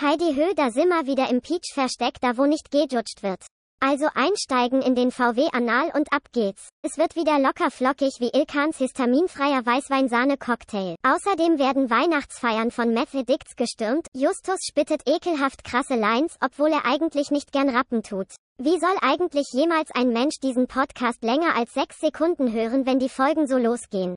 Heidi Höh, da sind wir wieder im Peach-Versteck, da wo nicht gejutscht wird. Also einsteigen in den VW Anal und ab geht's. Es wird wieder locker flockig wie Ilkans histaminfreier Weißweinsahne-Cocktail. Außerdem werden Weihnachtsfeiern von Meth gestürmt. Justus spittet ekelhaft krasse Lines, obwohl er eigentlich nicht gern rappen tut. Wie soll eigentlich jemals ein Mensch diesen Podcast länger als sechs Sekunden hören, wenn die Folgen so losgehen?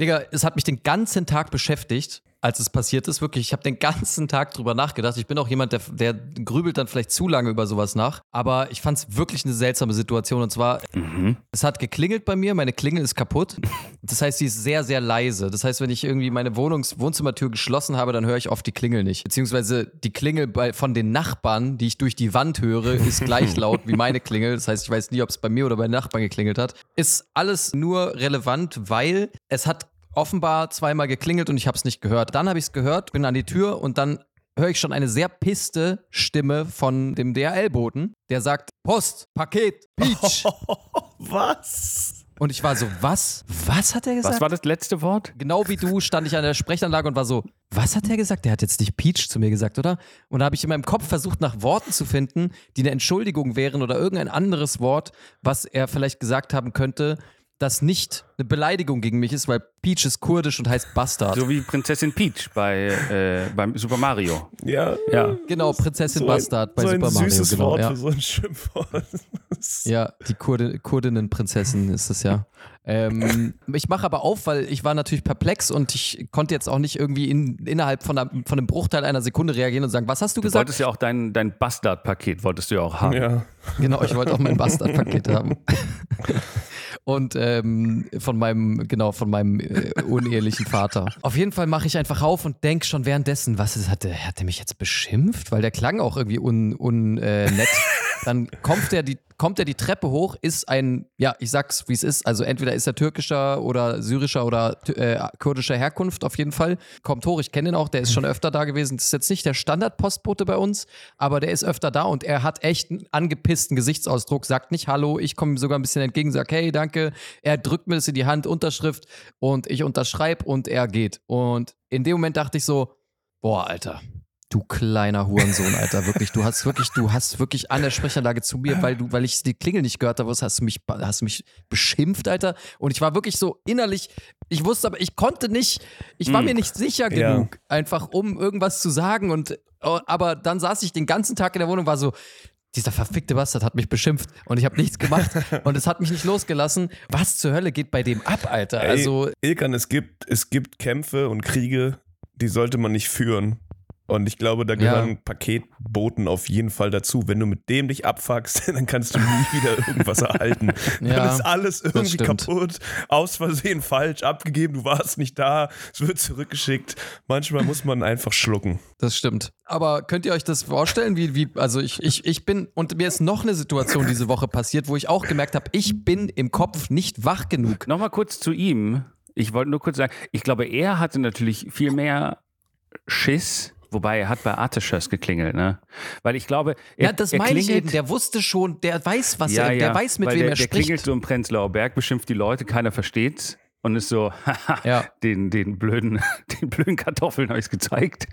Digga, es hat mich den ganzen Tag beschäftigt als es passiert ist, wirklich, ich habe den ganzen Tag drüber nachgedacht. Ich bin auch jemand, der, der grübelt dann vielleicht zu lange über sowas nach. Aber ich fand es wirklich eine seltsame Situation. Und zwar, mhm. es hat geklingelt bei mir, meine Klingel ist kaputt. Das heißt, sie ist sehr, sehr leise. Das heißt, wenn ich irgendwie meine Wohnungs Wohnzimmertür geschlossen habe, dann höre ich oft die Klingel nicht. Beziehungsweise die Klingel bei, von den Nachbarn, die ich durch die Wand höre, ist gleich laut wie meine Klingel. Das heißt, ich weiß nie, ob es bei mir oder bei den Nachbarn geklingelt hat. Ist alles nur relevant, weil es hat offenbar zweimal geklingelt und ich habe es nicht gehört. Dann habe ich es gehört, bin an die Tür und dann höre ich schon eine sehr pisste Stimme von dem DHL-Boten, der sagt: Post, Paket, Peach. Was? Und ich war so, was? Was hat er gesagt? Was war das letzte Wort? Genau wie du stand ich an der Sprechanlage und war so, was hat er gesagt? Der hat jetzt nicht Peach zu mir gesagt, oder? Und da habe ich in meinem Kopf versucht, nach Worten zu finden, die eine Entschuldigung wären oder irgendein anderes Wort, was er vielleicht gesagt haben könnte, das nicht eine Beleidigung gegen mich ist, weil Peach ist kurdisch und heißt Bastard. So wie Prinzessin Peach bei äh, beim Super Mario. Ja. ja. Genau, Prinzessin so Bastard bei so Super Mario. ein süßes genau, Wort ja. für so ein Schimpfwort. ja, die Kurdi Kurdinnenprinzessin ist es ja. Ähm, ich mache aber auf, weil ich war natürlich perplex und ich konnte jetzt auch nicht irgendwie in, innerhalb von, einer, von einem Bruchteil einer Sekunde reagieren und sagen, was hast du, du gesagt? Du wolltest ja auch dein, dein Bastard-Paket, wolltest du ja auch haben. Ja. Genau, ich wollte auch mein Bastard-Paket haben. Und ähm, von meinem, genau, von meinem äh, unehelichen Vater. Auf jeden Fall mache ich einfach auf und denke schon währenddessen, was ist, hat der, hat der mich jetzt beschimpft? Weil der klang auch irgendwie unnett. Un, äh, nett. Dann kommt er die kommt er die Treppe hoch, ist ein, ja, ich sag's wie es ist, also entweder ist er türkischer oder syrischer oder äh, kurdischer Herkunft auf jeden Fall. Kommt hoch, ich kenne ihn auch, der ist schon öfter da gewesen. Das ist jetzt nicht der Standardpostbote bei uns, aber der ist öfter da und er hat echt einen angepissten Gesichtsausdruck, sagt nicht Hallo, ich komme ihm sogar ein bisschen entgegen, sag hey, danke. Er drückt mir das in die Hand, Unterschrift und ich unterschreibe und er geht. Und in dem Moment dachte ich so, boah, Alter, Du kleiner Hurensohn, Alter, wirklich. Du hast wirklich, du hast wirklich an der Sprechanlage zu mir, weil du, weil ich die Klingel nicht gehört habe, hast du mich, hast du mich beschimpft, Alter. Und ich war wirklich so innerlich, ich wusste aber, ich konnte nicht, ich war mm. mir nicht sicher genug, ja. einfach um irgendwas zu sagen. Und oh, aber dann saß ich den ganzen Tag in der Wohnung, war so, dieser verfickte Bastard hat mich beschimpft und ich habe nichts gemacht und es hat mich nicht losgelassen. Was zur Hölle geht bei dem ab, Alter? Ey, also Ilkan, es gibt es gibt Kämpfe und Kriege, die sollte man nicht führen. Und ich glaube, da gehören ja. Paketboten auf jeden Fall dazu. Wenn du mit dem dich abfuckst, dann kannst du nie wieder irgendwas erhalten. ja, dann ist alles irgendwie kaputt, aus Versehen falsch, abgegeben, du warst nicht da, es wird zurückgeschickt. Manchmal muss man einfach schlucken. Das stimmt. Aber könnt ihr euch das vorstellen, wie, wie also ich, ich, ich bin, und mir ist noch eine Situation diese Woche passiert, wo ich auch gemerkt habe, ich bin im Kopf nicht wach genug. Nochmal kurz zu ihm. Ich wollte nur kurz sagen, ich glaube, er hatte natürlich viel mehr Schiss Wobei er hat bei Artischers geklingelt, ne? Weil ich glaube, er, ja, das meine ich eben. Der wusste schon, der weiß, was ja, er, der ja, weiß, mit wem der, er spricht. Der klingelt so im Prenzlauer Berg, beschimpft die Leute, keiner versteht's und ist so, haha, ja. den, den, blöden, den blöden Kartoffeln habe ich gezeigt.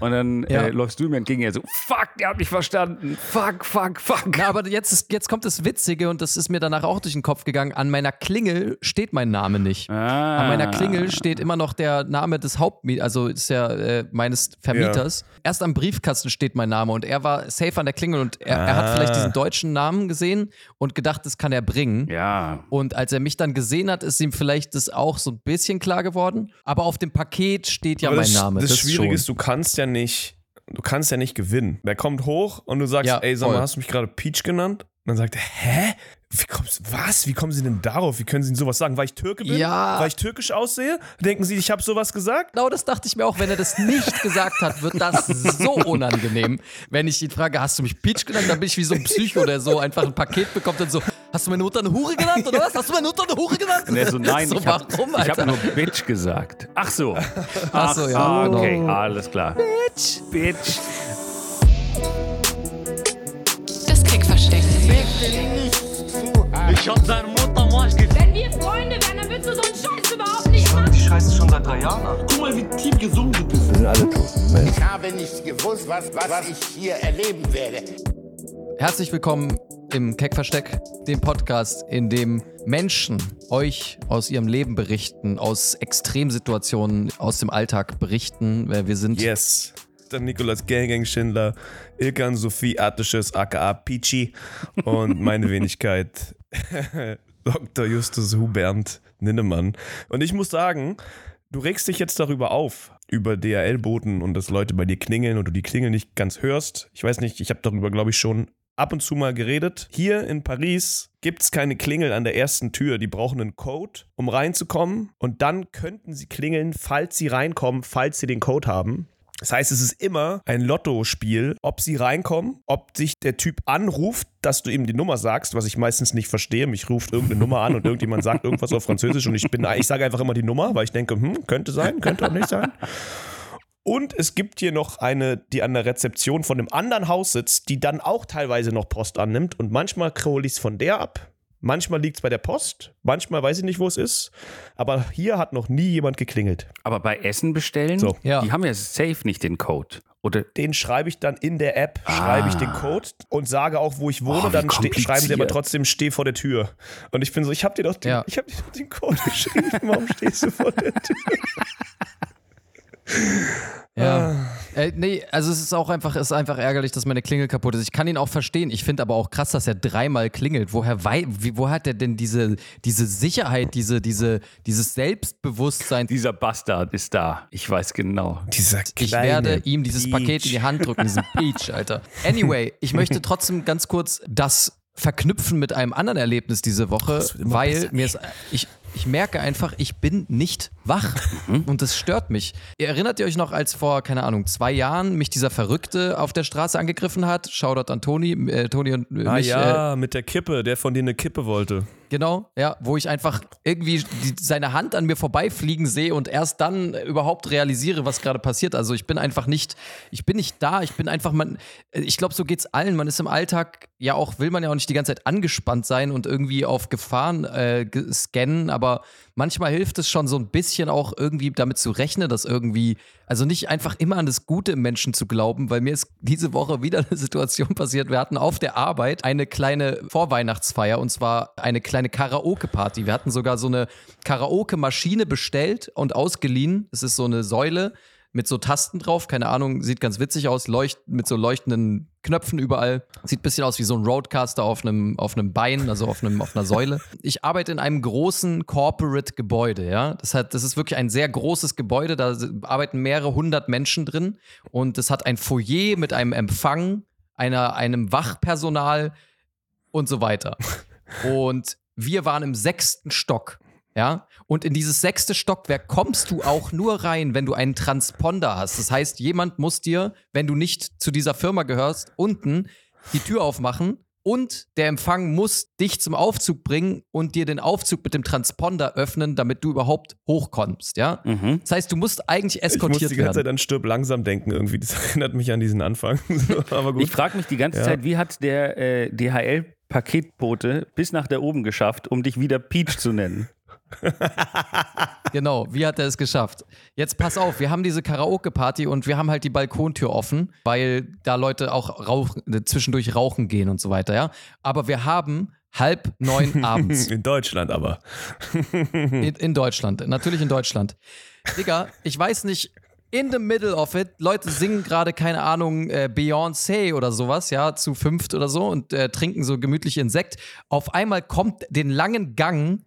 Und dann ja. äh, läufst du mir entgegen, er so, fuck, der hat mich verstanden. Fuck, fuck, fuck. Na, aber jetzt, ist, jetzt kommt das Witzige und das ist mir danach auch durch den Kopf gegangen. An meiner Klingel steht mein Name nicht. Ah. An meiner Klingel steht immer noch der Name des Hauptmieters, also ist ja äh, meines Vermieters. Ja. Erst am Briefkasten steht mein Name und er war safe an der Klingel und er, ah. er hat vielleicht diesen deutschen Namen gesehen und gedacht, das kann er bringen. Ja. Und als er mich dann gesehen hat, ist ihm vielleicht das auch so ein bisschen klar geworden. Aber auf dem Paket steht ja Aber mein das, Name. Das, das Schwierige ist, du kannst ja nicht, du kannst ja nicht gewinnen. Der kommt hoch und du sagst, ja, ey, sag mal, hast du mich gerade Peach genannt? Und dann sagt er, hä? Wie kommst, was? Wie kommen Sie denn darauf? Wie können Sie denn sowas sagen? Weil ich Türke bin? Ja. Weil ich türkisch aussehe? Denken Sie, ich habe sowas gesagt? Genau, das dachte ich mir auch. Wenn er das nicht gesagt hat, wird das so unangenehm. Wenn ich ihn frage, hast du mich Peach genannt? Dann bin ich wie so ein Psycho, der so einfach ein Paket bekommt und so, hast du meine Mutter eine Hure genannt oder was? Hast du meine Mutter eine Hure genannt? Und er so, nein, so, ich habe hab nur Bitch gesagt. Ach so. Ach, Ach so, ja. Ah, okay, alles klar. Bitch. Bitch. Das Kickversteck. Ich hab deine Mutter mal Wenn wir Freunde wären, dann würdest du so einen Scheiß überhaupt nicht höre die Scheiße schon seit drei Jahren an. Guck mal, wie tief gesungen du bist. Wir sind alle tot. Ich habe nicht gewusst, was, was ich hier erleben werde. Herzlich willkommen im Keckversteck, dem Podcast, in dem Menschen euch aus ihrem Leben berichten, aus Extremsituationen, aus dem Alltag berichten. Wir sind Yes. Der Nikolaus Gang Schindler, Ilkan Sophie Artisches, aka Peachy und meine Wenigkeit Dr. Justus Hubert Ninnemann. Und ich muss sagen, du regst dich jetzt darüber auf, über DHL-Boten und dass Leute bei dir klingeln und du die Klingel nicht ganz hörst. Ich weiß nicht, ich habe darüber, glaube ich, schon ab und zu mal geredet. Hier in Paris gibt es keine Klingel an der ersten Tür. Die brauchen einen Code, um reinzukommen. Und dann könnten sie klingeln, falls sie reinkommen, falls sie den Code haben. Das heißt, es ist immer ein Lottospiel, ob sie reinkommen, ob sich der Typ anruft, dass du ihm die Nummer sagst, was ich meistens nicht verstehe. Mich ruft irgendeine Nummer an und irgendjemand sagt irgendwas auf Französisch und ich bin, ich sage einfach immer die Nummer, weil ich denke, hm, könnte sein, könnte auch nicht sein. Und es gibt hier noch eine, die an der Rezeption von einem anderen Haus sitzt, die dann auch teilweise noch Post annimmt. Und manchmal hole ich es von der ab, Manchmal liegt es bei der Post, manchmal weiß ich nicht, wo es ist. Aber hier hat noch nie jemand geklingelt. Aber bei Essen bestellen, so. ja. die haben ja safe nicht den Code. Oder? Den schreibe ich dann in der App, ah. schreibe ich den Code und sage auch, wo ich wohne. Oh, dann schreiben sie aber trotzdem, steh vor der Tür. Und ich bin so, ich habe dir doch den, ja. ich hab dir doch den Code geschrieben. Warum stehst du vor der Tür? Ja. Ah. Äh, nee, also es ist auch einfach, ist einfach ärgerlich, dass meine Klingel kaputt ist. Ich kann ihn auch verstehen. Ich finde aber auch krass, dass er dreimal klingelt. Woher wei wie, wo hat er denn diese, diese Sicherheit, diese, diese, dieses Selbstbewusstsein? Dieser Bastard ist da. Ich weiß genau. Dieser ich werde ihm dieses Peach. Paket in die Hand drücken, diesen Peach, Alter. Anyway, ich möchte trotzdem ganz kurz das verknüpfen mit einem anderen Erlebnis diese Woche, weil mir ist, ich, ich merke einfach, ich bin nicht wach mhm. und das stört mich. Erinnert ihr euch noch, als vor, keine Ahnung, zwei Jahren mich dieser Verrückte auf der Straße angegriffen hat? Shoutout an Toni, äh, Toni und äh, ah, mich. ja, äh, mit der Kippe, der von dir eine Kippe wollte. Genau, ja, wo ich einfach irgendwie die, seine Hand an mir vorbeifliegen sehe und erst dann überhaupt realisiere, was gerade passiert. Also ich bin einfach nicht, ich bin nicht da, ich bin einfach, man, ich glaube, so geht's allen. Man ist im Alltag ja auch, will man ja auch nicht die ganze Zeit angespannt sein und irgendwie auf Gefahren äh, scannen, aber manchmal hilft es schon so ein bisschen auch irgendwie damit zu rechnen, dass irgendwie, also nicht einfach immer an das Gute im Menschen zu glauben, weil mir ist diese Woche wieder eine Situation passiert. Wir hatten auf der Arbeit eine kleine Vorweihnachtsfeier und zwar eine kleine Karaoke-Party. Wir hatten sogar so eine Karaoke-Maschine bestellt und ausgeliehen. Es ist so eine Säule mit so Tasten drauf. Keine Ahnung, sieht ganz witzig aus. Leucht, mit so leuchtenden Knöpfen überall. Sieht ein bisschen aus wie so ein Roadcaster auf einem, auf einem Bein, also auf, einem, auf einer Säule. Ich arbeite in einem großen Corporate-Gebäude, ja. Das, hat, das ist wirklich ein sehr großes Gebäude. Da arbeiten mehrere hundert Menschen drin. Und es hat ein Foyer mit einem Empfang, einer, einem Wachpersonal und so weiter. Und wir waren im sechsten Stock. Ja, und in dieses sechste Stockwerk kommst du auch nur rein, wenn du einen Transponder hast. Das heißt, jemand muss dir, wenn du nicht zu dieser Firma gehörst, unten die Tür aufmachen und der Empfang muss dich zum Aufzug bringen und dir den Aufzug mit dem Transponder öffnen, damit du überhaupt hochkommst, ja? Mhm. Das heißt, du musst eigentlich eskortiert werden. Ich muss die ganze Zeit an Stirb langsam denken irgendwie. Das erinnert mich an diesen Anfang. Aber gut. Ich frage mich die ganze ja. Zeit, wie hat der äh, DHL-Paketbote bis nach da oben geschafft, um dich wieder Peach zu nennen? genau, wie hat er es geschafft? Jetzt pass auf, wir haben diese Karaoke-Party und wir haben halt die Balkontür offen, weil da Leute auch rauch, zwischendurch rauchen gehen und so weiter, ja. Aber wir haben halb neun abends. In Deutschland aber. in, in Deutschland, natürlich in Deutschland. Digga, ich weiß nicht, in the middle of it, Leute singen gerade, keine Ahnung, äh, Beyoncé oder sowas, ja, zu fünft oder so und äh, trinken so gemütlich Insekt. Auf einmal kommt den langen Gang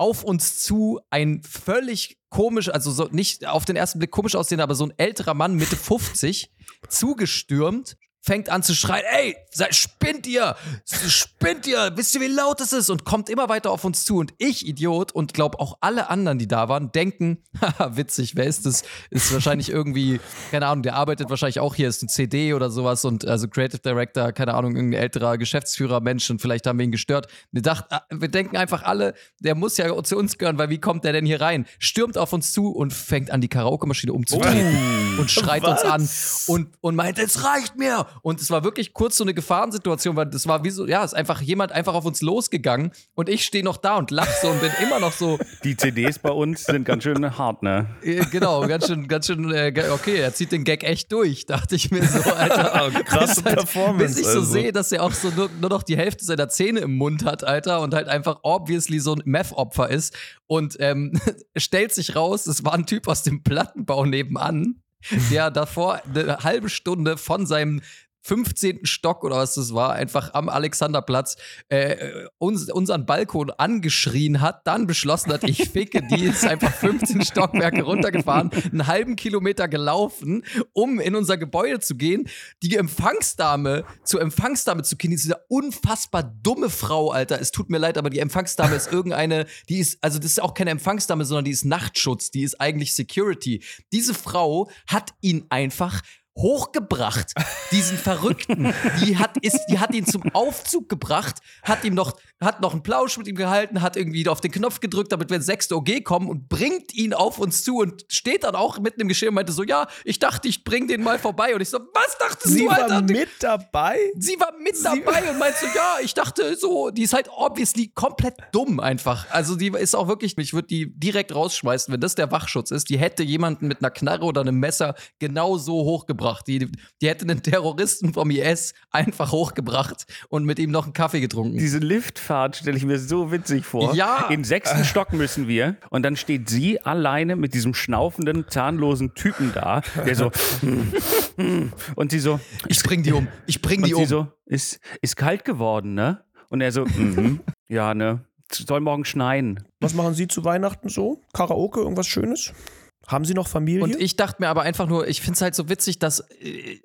auf uns zu ein völlig komisch, also so nicht auf den ersten Blick komisch aussehen, aber so ein älterer Mann Mitte 50 zugestürmt fängt an zu schreien, ey, seid, spinnt ihr, spinnt ihr, wisst ihr, wie laut es ist und kommt immer weiter auf uns zu und ich, Idiot und glaub auch alle anderen, die da waren, denken, haha, witzig, wer ist das? Ist wahrscheinlich irgendwie, keine Ahnung, der arbeitet wahrscheinlich auch hier, ist ein CD oder sowas und also Creative Director, keine Ahnung, irgendein älterer Geschäftsführer, Mensch und vielleicht haben wir ihn gestört. Wir dachten, ah, wir denken einfach alle, der muss ja zu uns gehören, weil wie kommt der denn hier rein? Stürmt auf uns zu und fängt an, die Karaoke-Maschine umzudrehen oh, und schreit was? uns an und, und meint, es reicht mir, und es war wirklich kurz so eine Gefahrensituation, weil das war wie so, ja, ist einfach jemand einfach auf uns losgegangen und ich stehe noch da und lache so und bin immer noch so. Die CDs bei uns sind ganz schön hart, ne? Äh, genau, ganz schön, ganz schön, äh, okay, er zieht den Gag echt durch, dachte ich mir so, Alter. Krasse halt, Performance. Bis ich so also. sehe, dass er auch so nur, nur noch die Hälfte seiner Zähne im Mund hat, Alter, und halt einfach obviously so ein Meth-Opfer ist. Und ähm, stellt sich raus, es war ein Typ aus dem Plattenbau nebenan der davor eine halbe Stunde von seinem 15. Stock oder was das war, einfach am Alexanderplatz äh, uns, unseren Balkon angeschrien hat, dann beschlossen hat, ich ficke die, ist einfach 15 Stockwerke runtergefahren, einen halben Kilometer gelaufen, um in unser Gebäude zu gehen, die Empfangsdame, zur Empfangsdame zu gehen, diese unfassbar dumme Frau, Alter, es tut mir leid, aber die Empfangsdame ist irgendeine, die ist, also das ist auch keine Empfangsdame, sondern die ist Nachtschutz, die ist eigentlich Security. Diese Frau hat ihn einfach hochgebracht, diesen Verrückten. Die hat, ist, die hat ihn zum Aufzug gebracht, hat ihm noch, hat noch einen Plausch mit ihm gehalten, hat irgendwie auf den Knopf gedrückt, damit wir ins sechste OG kommen und bringt ihn auf uns zu und steht dann auch mitten im Geschehen und meinte so, ja, ich dachte, ich bring den mal vorbei. Und ich so, was dachtest Sie du, Alter? Sie war mit dabei? Sie war mit Sie dabei und meinte so, ja, ich dachte so, die ist halt obviously komplett dumm einfach. Also die ist auch wirklich, ich würde die direkt rausschmeißen, wenn das der Wachschutz ist. Die hätte jemanden mit einer Knarre oder einem Messer genau so hochgebracht hochgebracht. Die, die hätte einen Terroristen vom IS einfach hochgebracht und mit ihm noch einen Kaffee getrunken. Diese Liftfahrt stelle ich mir so witzig vor. Ja. Im sechsten Stock müssen wir und dann steht sie alleine mit diesem schnaufenden, zahnlosen Typen da, der so und sie so, ich bring die um, ich bring die und um. Sie so, ist, ist kalt geworden, ne? Und er so, mhm. ja, ne? Soll morgen schneien. Was machen Sie zu Weihnachten so? Karaoke, irgendwas Schönes? Haben Sie noch Familie? Und ich dachte mir aber einfach nur, ich finde es halt so witzig, dass äh,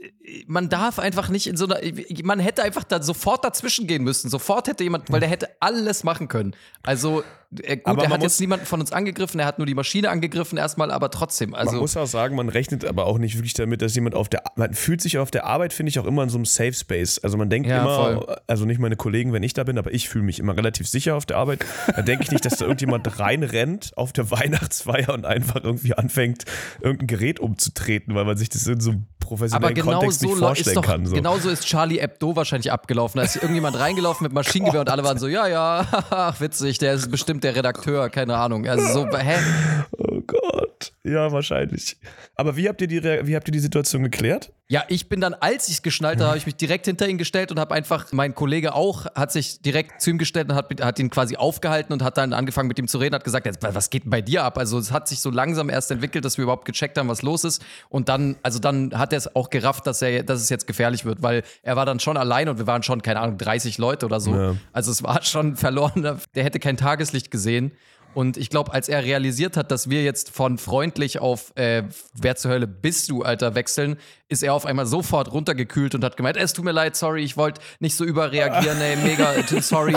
man darf einfach nicht in so einer, man hätte einfach da sofort dazwischen gehen müssen. Sofort hätte jemand, weil der hätte alles machen können. Also äh, gut, er hat jetzt niemanden von uns angegriffen, er hat nur die Maschine angegriffen erstmal, aber trotzdem. Also man muss auch sagen, man rechnet aber auch nicht wirklich damit, dass jemand auf der, man fühlt sich auf der Arbeit, finde ich, auch immer in so einem Safe Space. Also man denkt ja, immer, voll. also nicht meine Kollegen, wenn ich da bin, aber ich fühle mich immer relativ sicher auf der Arbeit. Da denke ich nicht, dass da irgendjemand reinrennt auf der Weihnachtsfeier und einfach irgendwie anfängt, irgendein Gerät umzutreten, weil man sich das in so einem professionellen genau Kontext so nicht vorstellen doch, kann. So. Genauso ist Charlie Hebdo wahrscheinlich abgelaufen. Da ist irgendjemand reingelaufen mit Maschinengewehr und alle waren so, ja, ja, witzig, der ist bestimmt der Redakteur, keine Ahnung. Also so, hä? Gott. Ja, wahrscheinlich. Aber wie habt ihr die, wie habt ihr die Situation geklärt? Ja, ich bin dann, als ich es geschnallt habe, habe ich mich direkt hinter ihn gestellt und habe einfach, mein Kollege auch, hat sich direkt zu ihm gestellt und hat, hat ihn quasi aufgehalten und hat dann angefangen mit ihm zu reden, hat gesagt, was geht denn bei dir ab? Also es hat sich so langsam erst entwickelt, dass wir überhaupt gecheckt haben, was los ist. Und dann, also dann hat er es auch gerafft, dass er, dass es jetzt gefährlich wird, weil er war dann schon allein und wir waren schon, keine Ahnung, 30 Leute oder so. Ja. Also es war schon verloren, der hätte kein Tageslicht gesehen. Und ich glaube, als er realisiert hat, dass wir jetzt von freundlich auf äh, wer zur Hölle bist du, Alter, wechseln, ist er auf einmal sofort runtergekühlt und hat gemeint, es tut mir leid, sorry, ich wollte nicht so überreagieren, ey, mega, sorry.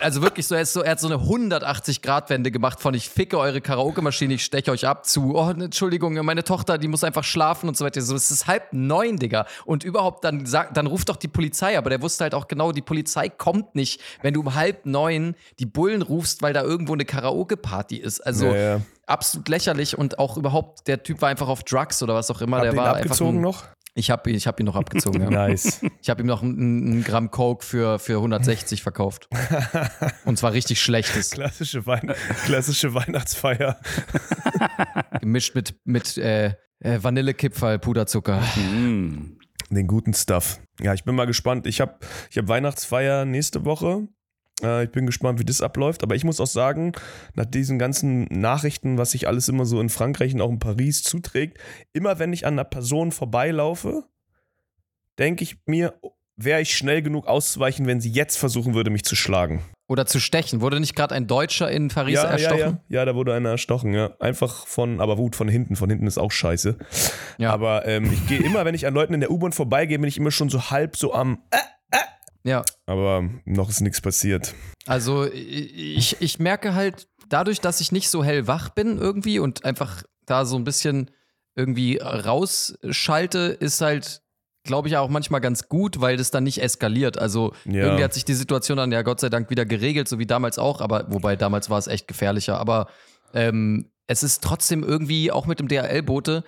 Also wirklich so, er, so, er hat so eine 180-Grad-Wende gemacht von ich ficke eure Karaoke-Maschine, ich steche euch ab zu, oh, Entschuldigung, meine Tochter, die muss einfach schlafen und so weiter. So, es ist halb neun, Digga. Und überhaupt, dann, dann ruft doch die Polizei, aber der wusste halt auch genau, die Polizei kommt nicht, wenn du um halb neun die Bullen rufst, weil da irgendwo eine Karaoke-Party ist. Also ja, ja absolut lächerlich und auch überhaupt, der Typ war einfach auf Drugs oder was auch immer. Hab der war abgezogen ein, noch? Ich habe ich hab ihn noch abgezogen, ja. nice. Ich habe ihm noch ein, Gramm Coke für, für 160 verkauft. Und zwar richtig schlechtes. Klassische, Weihn klassische Weihnachtsfeier. Gemischt mit, mit äh, äh Vanillekipferl, Puderzucker. Mm. Den guten Stuff. Ja, ich bin mal gespannt. Ich habe ich hab Weihnachtsfeier nächste Woche. Äh, ich bin gespannt, wie das abläuft. Aber ich muss auch sagen, nach diesen ganzen Nachrichten, was sich alles immer so in Frankreich und auch in Paris zuträgt, immer wenn ich an einer Person vorbeilaufe, denke ich mir, wäre ich schnell genug auszuweichen, wenn sie jetzt versuchen würde, mich zu schlagen. Oder zu stechen. Wurde nicht gerade ein Deutscher in Paris ja, erstochen? Ja, ja. ja, da wurde einer erstochen, ja. Einfach von, aber gut, von hinten. Von hinten ist auch scheiße. Ja. Aber ähm, ich gehe immer, wenn ich an Leuten in der U-Bahn vorbeigehe, bin ich immer schon so halb so am äh, ja. Aber noch ist nichts passiert. Also ich, ich merke halt, dadurch, dass ich nicht so hellwach bin irgendwie und einfach da so ein bisschen irgendwie rausschalte, ist halt, glaube ich, auch manchmal ganz gut, weil das dann nicht eskaliert. Also ja. irgendwie hat sich die Situation dann ja Gott sei Dank wieder geregelt, so wie damals auch, aber wobei damals war es echt gefährlicher. Aber ähm, es ist trotzdem irgendwie, auch mit dem DHL-Boote,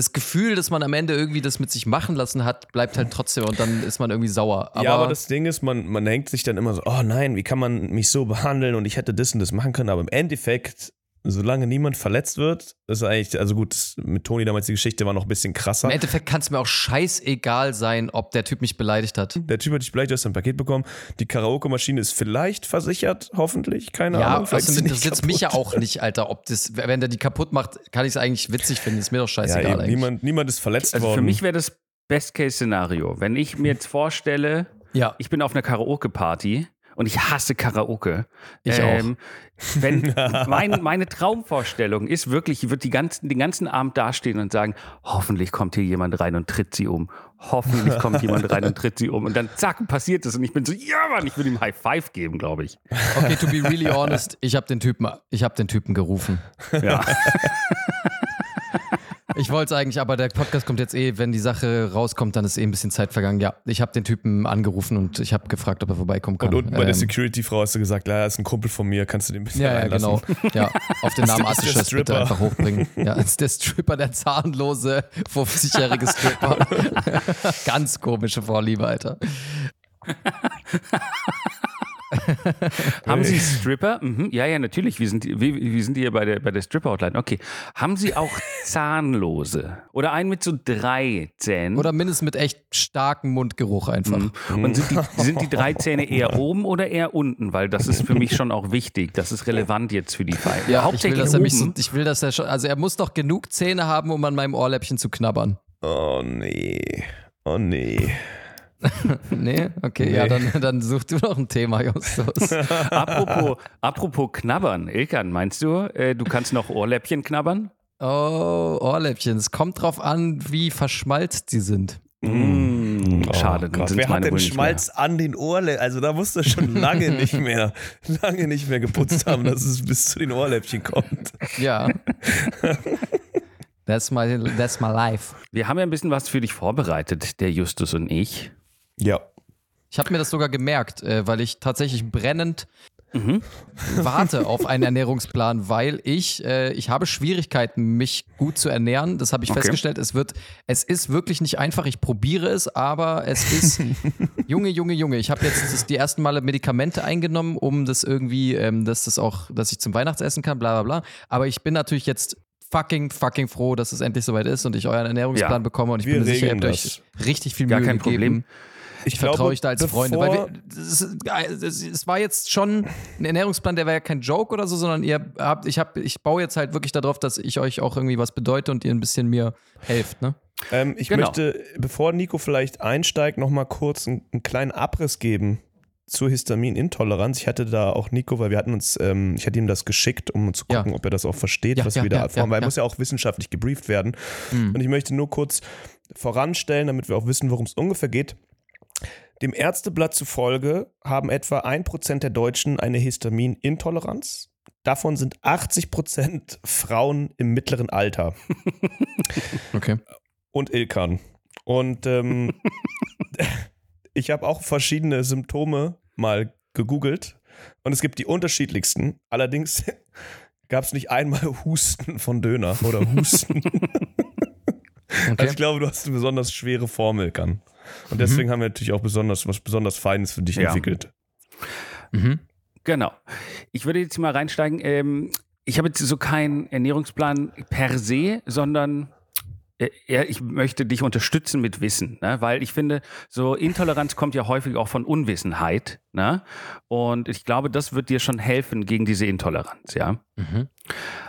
das Gefühl, dass man am Ende irgendwie das mit sich machen lassen hat, bleibt halt trotzdem und dann ist man irgendwie sauer. Aber ja, aber das Ding ist, man, man hängt sich dann immer so, oh nein, wie kann man mich so behandeln und ich hätte das und das machen können, aber im Endeffekt solange niemand verletzt wird, ist eigentlich, also gut, mit Toni damals die Geschichte war noch ein bisschen krasser. Im Endeffekt kann es mir auch scheißegal sein, ob der Typ mich beleidigt hat. Der Typ hat dich beleidigt, du hast ein Paket bekommen. Die Karaoke-Maschine ist vielleicht versichert, hoffentlich, keine ja, Ahnung. Ja, also interessiert mich ja auch nicht, Alter, ob das, wenn der die kaputt macht, kann ich es eigentlich witzig finden, ist mir doch scheißegal ja, eigentlich. Niemand, niemand ist verletzt also worden. Für mich wäre das Best-Case-Szenario, wenn ich mir jetzt vorstelle, ja. ich bin auf einer Karaoke-Party und ich hasse Karaoke. Ich ähm, auch. Wenn mein, meine Traumvorstellung ist wirklich, ich würde die ganzen, den ganzen Abend dastehen und sagen, hoffentlich kommt hier jemand rein und tritt sie um. Hoffentlich kommt jemand rein und tritt sie um. Und dann zack, passiert es. Und ich bin so, ja Mann, ich würde ihm High Five geben, glaube ich. Okay, to be really honest, ich habe den Typen, ich habe den Typen gerufen. Ja. Ich wollte es eigentlich, aber der Podcast kommt jetzt eh, wenn die Sache rauskommt, dann ist eh ein bisschen Zeit vergangen. Ja, ich habe den Typen angerufen und ich habe gefragt, ob er vorbeikommen kann. Und unten bei ähm, der Security-Frau hast du gesagt, ja, ist ein Kumpel von mir, kannst du den ein bisschen Ja, ja genau. Ja, auf den Namen Astisches bitte einfach hochbringen. Ja, ist der Stripper, der zahnlose 50-jährige Stripper. Ganz komische Vorliebe, Alter. Haben Sie Stripper? Mhm. Ja, ja, natürlich. Wir sind, wir, wir sind hier bei der, bei der Stripper-Hotline. Okay. Haben Sie auch Zahnlose? Oder einen mit so drei Zähnen? Oder mindestens mit echt starkem Mundgeruch einfach. Mhm. Und sind die, sind die drei Zähne eher oben oder eher unten? Weil das ist für mich schon auch wichtig. Das ist relevant jetzt für die Feier. Ja, hauptsächlich ich will, dass er mich so, ich will, dass er schon, also er muss doch genug Zähne haben, um an meinem Ohrläppchen zu knabbern. Oh nee. Oh nee. nee? Okay, nee. ja, dann, dann such du noch ein Thema, Justus. apropos, apropos knabbern, Ilkan, meinst du, äh, du kannst noch Ohrläppchen knabbern? Oh, Ohrläppchen. Es kommt drauf an, wie verschmalzt sie sind. Mmh, oh, schade, Gott. Wer hat denn Schmalz mehr. an den Ohrläppchen? Also da musst du schon lange nicht mehr, lange nicht mehr geputzt haben, dass es bis zu den Ohrläppchen kommt. Ja. That's my, that's my life. Wir haben ja ein bisschen was für dich vorbereitet, der Justus und ich. Ja. Ich habe mir das sogar gemerkt, äh, weil ich tatsächlich brennend mhm. warte auf einen Ernährungsplan, weil ich, äh, ich habe Schwierigkeiten, mich gut zu ernähren. Das habe ich okay. festgestellt. Es wird, es ist wirklich nicht einfach. Ich probiere es, aber es ist, Junge, Junge, Junge. Ich habe jetzt die ersten Male Medikamente eingenommen, um das irgendwie, ähm, dass das auch, dass ich zum Weihnachtsessen kann, bla bla bla. Aber ich bin natürlich jetzt fucking, fucking froh, dass es endlich soweit ist und ich euren Ernährungsplan ja. bekomme und ich Wir bin sicher, ihr habt euch richtig viel Gar Mühe kein gegeben. Problem. Ich, vertraue euch da als Freunde. Weil wir, es war jetzt schon ein Ernährungsplan, der war ja kein Joke oder so, sondern ihr habt, ich, hab, ich baue jetzt halt wirklich darauf, dass ich euch auch irgendwie was bedeute und ihr ein bisschen mir helft, ne? Ähm, ich genau. möchte, bevor Nico vielleicht einsteigt, nochmal kurz einen, einen, kleinen Abriss geben zur Histaminintoleranz. Ich hatte da auch Nico, weil wir hatten uns, ähm, ich hatte ihm das geschickt, um zu gucken, ja. ob er das auch versteht, ja, was ja, wir da erfahren, weil er muss ja auch wissenschaftlich gebrieft werden. Mhm. Und ich möchte nur kurz voranstellen, damit wir auch wissen, worum es ungefähr geht. Dem Ärzteblatt zufolge haben etwa 1% der Deutschen eine Histaminintoleranz. Davon sind 80% Frauen im mittleren Alter. Okay. Und Ilkan. Und ähm, ich habe auch verschiedene Symptome mal gegoogelt und es gibt die unterschiedlichsten. Allerdings gab es nicht einmal Husten von Döner oder Husten. Okay. Also ich glaube, du hast eine besonders schwere Formel, kann. Und deswegen mhm. haben wir natürlich auch besonders was besonders Feines für dich ja. entwickelt. Mhm. Genau. Ich würde jetzt mal reinsteigen. Ähm, ich habe jetzt so keinen Ernährungsplan per se, sondern äh, ich möchte dich unterstützen mit Wissen, ne? weil ich finde, so Intoleranz kommt ja häufig auch von Unwissenheit. Ne? Und ich glaube, das wird dir schon helfen gegen diese Intoleranz, ja. Mhm.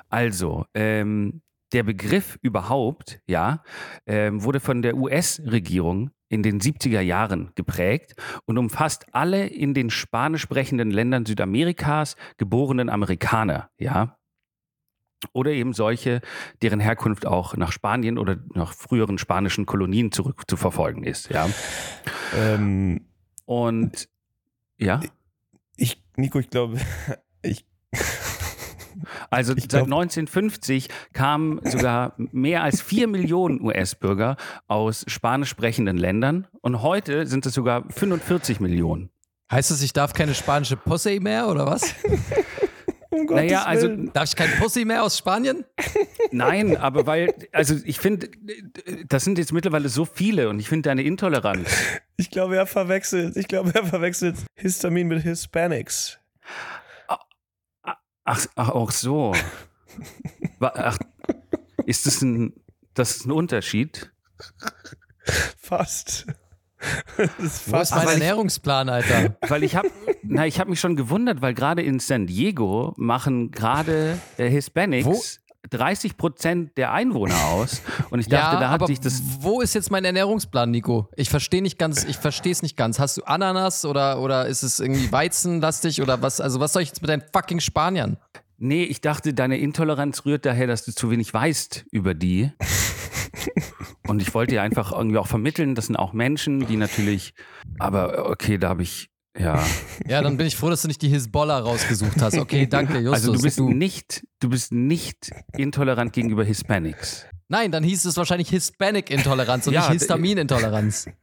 Also, ähm, der Begriff überhaupt, ja, ähm, wurde von der US-Regierung in den 70er Jahren geprägt und umfasst alle in den spanisch sprechenden Ländern Südamerikas geborenen Amerikaner, ja. Oder eben solche, deren Herkunft auch nach Spanien oder nach früheren spanischen Kolonien zurückzuverfolgen ist, ja. Ähm, und ja. Ich, Nico, ich glaube, ich also ich seit 1950 kamen sogar mehr als vier Millionen US-Bürger aus spanisch sprechenden Ländern und heute sind es sogar 45 Millionen. Heißt das, ich darf keine spanische Posse mehr oder was? Um naja, also Willen. darf ich kein Pussy mehr aus Spanien? Nein, aber weil, also ich finde, das sind jetzt mittlerweile so viele und ich finde deine Intoleranz. Ich glaube, er verwechselt, ich glaube, er verwechselt Histamin mit Hispanics. Ach, ach auch so. Ach, ist das ein, das ist ein Unterschied? Fast. Das ist Wo ist mein Ernährungsplan, Alter? Weil ich habe, na, ich habe mich schon gewundert, weil gerade in San Diego machen gerade äh, Hispanics Wo? 30 Prozent der Einwohner aus. Und ich dachte, ja, da hat sich das. Wo ist jetzt mein Ernährungsplan, Nico? Ich verstehe nicht ganz, ich verstehe es nicht ganz. Hast du Ananas oder, oder ist es irgendwie weizenlastig oder was? Also, was soll ich jetzt mit deinen fucking Spaniern? Nee, ich dachte, deine Intoleranz rührt daher, dass du zu wenig weißt über die. Und ich wollte dir einfach irgendwie auch vermitteln, das sind auch Menschen, die natürlich, aber okay, da habe ich, ja. Ja, dann bin ich froh, dass du nicht die Hisbollah rausgesucht hast. Okay, danke, Justus. Also du bist du. nicht, du bist nicht intolerant gegenüber Hispanics. Nein, dann hieß es wahrscheinlich Hispanic-Intoleranz und ja, nicht Histamin-Intoleranz.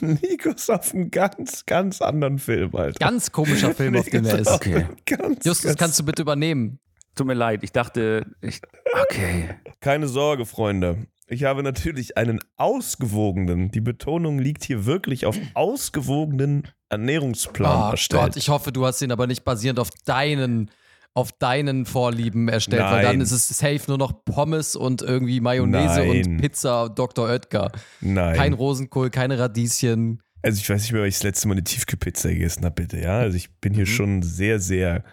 Nico ist auf einem ganz, ganz anderen Film, Alter. Ganz komischer Film, auf dem er ist. Okay. Ganz, Justus, ganz kannst du bitte übernehmen? Tut mir leid, ich dachte, ich, okay. Keine Sorge, Freunde. Ich habe natürlich einen ausgewogenen, die Betonung liegt hier wirklich auf ausgewogenen Ernährungsplan oh erstellt. Gott, ich hoffe, du hast ihn aber nicht basierend auf deinen auf deinen Vorlieben erstellt, Nein. weil dann ist es safe nur noch Pommes und irgendwie Mayonnaise Nein. und Pizza Dr. Oetker. Nein. Kein Rosenkohl, keine Radieschen. Also ich weiß nicht mehr, weil ich das letzte Mal eine Tiefkühlpizza gegessen habe, bitte, ja. Also ich bin hier mhm. schon sehr, sehr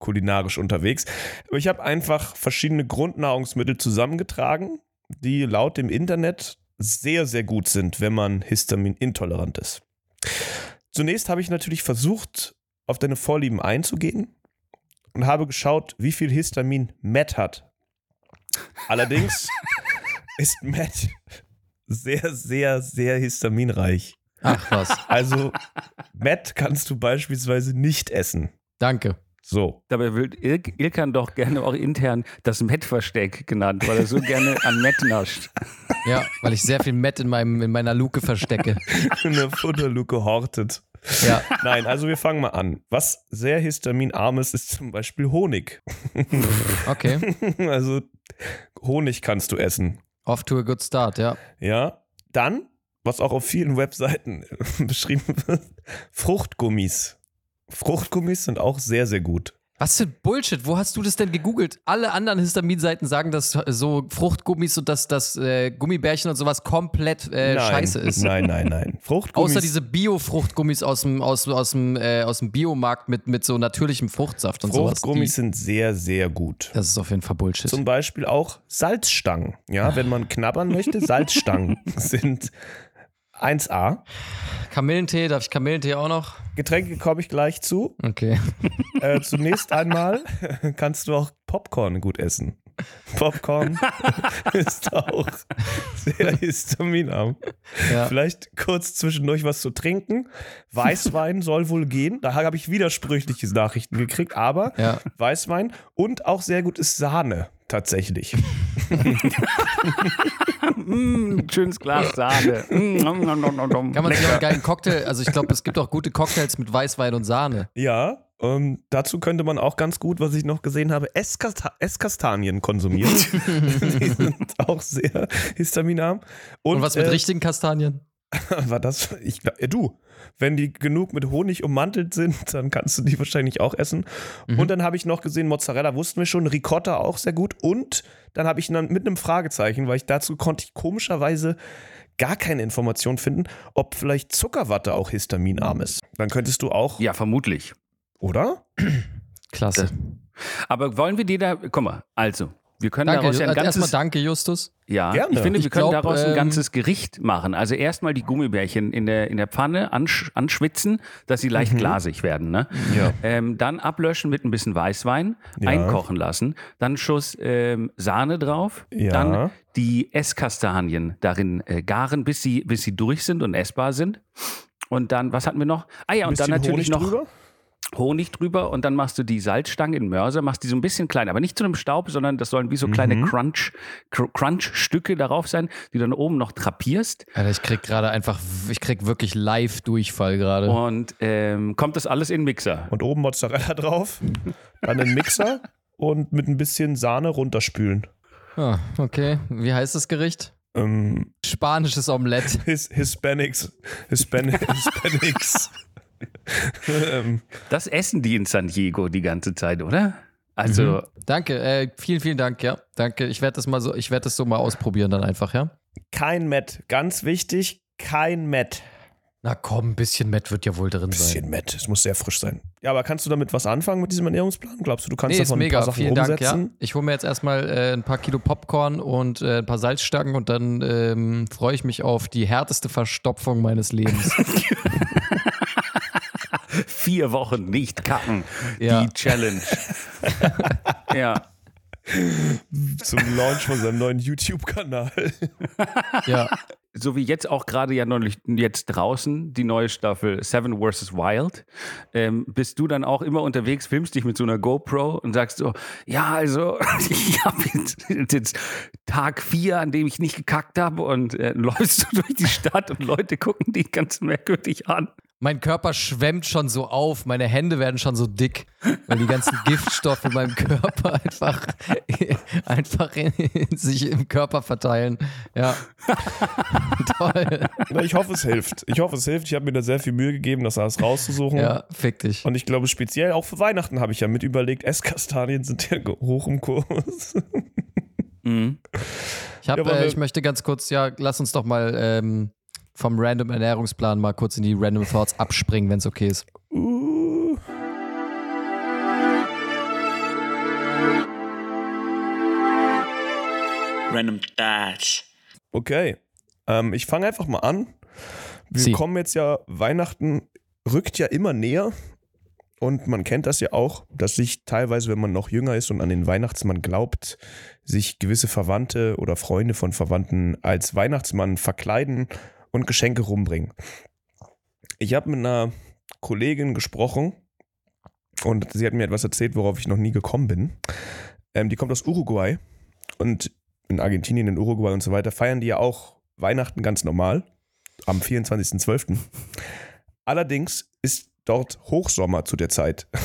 kulinarisch unterwegs. Aber ich habe einfach verschiedene Grundnahrungsmittel zusammengetragen, die laut dem Internet sehr, sehr gut sind, wenn man histaminintolerant ist. Zunächst habe ich natürlich versucht, auf deine Vorlieben einzugehen und habe geschaut, wie viel Histamin Matt hat. Allerdings ist Matt sehr, sehr, sehr histaminreich. Ach was. Also Matt kannst du beispielsweise nicht essen. Danke. So. Dabei wird Il Ilkan doch gerne auch intern das Met-Versteck genannt, weil er so gerne an Met nascht. Ja, weil ich sehr viel Met in, meinem, in meiner Luke verstecke. In der Futterluke hortet. Ja. Nein, also wir fangen mal an. Was sehr histaminarm ist, ist zum Beispiel Honig. Okay. Also Honig kannst du essen. Off to a good start, ja. Ja. Dann, was auch auf vielen Webseiten beschrieben wird, Fruchtgummis. Fruchtgummis sind auch sehr, sehr gut. Was für Bullshit. Wo hast du das denn gegoogelt? Alle anderen Histaminseiten sagen, dass so Fruchtgummis und dass das äh, Gummibärchen und sowas komplett äh, nein, scheiße ist. Nein, nein, nein. Fruchtgummis. Außer diese Bio-Fruchtgummis aus dem, aus, aus, dem, äh, aus dem Biomarkt mit, mit so natürlichem Fruchtsaft und sowas. Fruchtgummis sind sehr, sehr gut. Das ist auf jeden Fall Bullshit. Zum Beispiel auch Salzstangen. Ja, wenn man knabbern möchte, Salzstangen sind 1A. Kamillentee, darf ich Kamillentee auch noch? Getränke komme ich gleich zu. Okay. Äh, zunächst einmal kannst du auch Popcorn gut essen. Popcorn ist auch sehr histaminarm. Ja. Vielleicht kurz zwischendurch was zu trinken. Weißwein soll wohl gehen. Da habe ich widersprüchliche Nachrichten gekriegt, aber ja. Weißwein und auch sehr gut ist Sahne tatsächlich. mm, schönes Glas Sahne. Kann man sich auch einen geilen Cocktail, also ich glaube, es gibt auch gute Cocktails mit Weißwein und Sahne. Ja, ähm, dazu könnte man auch ganz gut, was ich noch gesehen habe, Esskasta Esskastanien konsumieren. Die sind auch sehr histaminarm. Und, und was mit äh, richtigen Kastanien? War das? Ich, äh, du, wenn die genug mit Honig ummantelt sind, dann kannst du die wahrscheinlich auch essen. Mhm. Und dann habe ich noch gesehen, Mozzarella wussten wir schon, Ricotta auch sehr gut. Und dann habe ich dann mit einem Fragezeichen, weil ich dazu konnte ich komischerweise gar keine Information finden, ob vielleicht Zuckerwatte auch histaminarm ist. Dann könntest du auch. Ja, vermutlich. Oder? Klasse. Aber wollen wir die da, guck mal, also, wir können danke, daraus ja ein ganzes. Erstmal danke, Justus. Ja, Gerne. ich finde, wir ich können glaub, daraus ein ähm, ganzes Gericht machen. Also erstmal die Gummibärchen in der, in der Pfanne ansch anschwitzen, dass sie leicht mhm. glasig werden. Ne? Ja. Ähm, dann ablöschen mit ein bisschen Weißwein, ja. einkochen lassen, dann Schuss ähm, Sahne drauf, ja. dann die Esskastanien darin äh, garen, bis sie, bis sie durch sind und essbar sind. Und dann, was hatten wir noch? Ah ja, und dann natürlich noch. Drüber? Honig drüber und dann machst du die Salzstangen in Mörser, machst die so ein bisschen klein, aber nicht zu einem Staub, sondern das sollen wie so kleine mhm. Crunch, Crunch-Stücke darauf sein, die dann oben noch trapierst. Alter, ich krieg gerade einfach, ich krieg wirklich Live-Durchfall gerade. Und ähm, kommt das alles in den Mixer. Und oben Mozzarella drauf, dann in den Mixer und mit ein bisschen Sahne runterspülen. Ah, okay. Wie heißt das Gericht? Ähm, Spanisches Omelette. His, Hispanics. Hispanic, Hispanics. Ähm. das essen die in San Diego die ganze Zeit, oder? Also. Mhm. Danke, äh, vielen, vielen Dank, ja. Danke. Ich werde das mal so, ich werde das so mal ausprobieren dann einfach, ja. Kein Met. Ganz wichtig, kein Met. Na komm, ein bisschen Met wird ja wohl drin bisschen sein. Ein bisschen Met, es muss sehr frisch sein. Ja, aber kannst du damit was anfangen mit diesem Ernährungsplan? Glaubst du, du kannst nee, davon ist mega. ein paar Sachen Vielen umsetzen? Dank, ja. Ich hole mir jetzt erstmal äh, ein paar Kilo Popcorn und äh, ein paar Salzstangen und dann ähm, freue ich mich auf die härteste Verstopfung meines Lebens. Vier Wochen nicht kacken. Ja. Die Challenge. ja. Zum Launch von seinem neuen YouTube-Kanal. ja. So wie jetzt auch gerade ja neulich jetzt draußen die neue Staffel Seven vs. Wild, ähm, bist du dann auch immer unterwegs, filmst dich mit so einer GoPro und sagst so, ja, also ich habe jetzt, jetzt, Tag vier, an dem ich nicht gekackt habe und äh, läufst du durch die Stadt und Leute gucken dich ganz merkwürdig an mein Körper schwemmt schon so auf, meine Hände werden schon so dick, weil die ganzen Giftstoffe in meinem Körper einfach, einfach in, in sich im Körper verteilen. Ja. Toll. Na, ich hoffe, es hilft. Ich hoffe, es hilft. Ich habe mir da sehr viel Mühe gegeben, das alles rauszusuchen. Ja, fick dich. Und ich glaube, speziell auch für Weihnachten habe ich ja mit überlegt, Esskastanien sind ja hoch im Kurs. Mhm. Ich, hab, ja, äh, ich möchte ganz kurz, ja, lass uns doch mal ähm, vom Random Ernährungsplan mal kurz in die Random Thoughts abspringen, wenn es okay ist. Uh. Random Thoughts. Okay, ähm, ich fange einfach mal an. Wir Sie. kommen jetzt ja, Weihnachten rückt ja immer näher. Und man kennt das ja auch, dass sich teilweise, wenn man noch jünger ist und an den Weihnachtsmann glaubt, sich gewisse Verwandte oder Freunde von Verwandten als Weihnachtsmann verkleiden und Geschenke rumbringen. Ich habe mit einer Kollegin gesprochen und sie hat mir etwas erzählt, worauf ich noch nie gekommen bin. Ähm, die kommt aus Uruguay und in Argentinien, in Uruguay und so weiter feiern die ja auch Weihnachten ganz normal am 24.12. Allerdings ist dort Hochsommer zu der Zeit.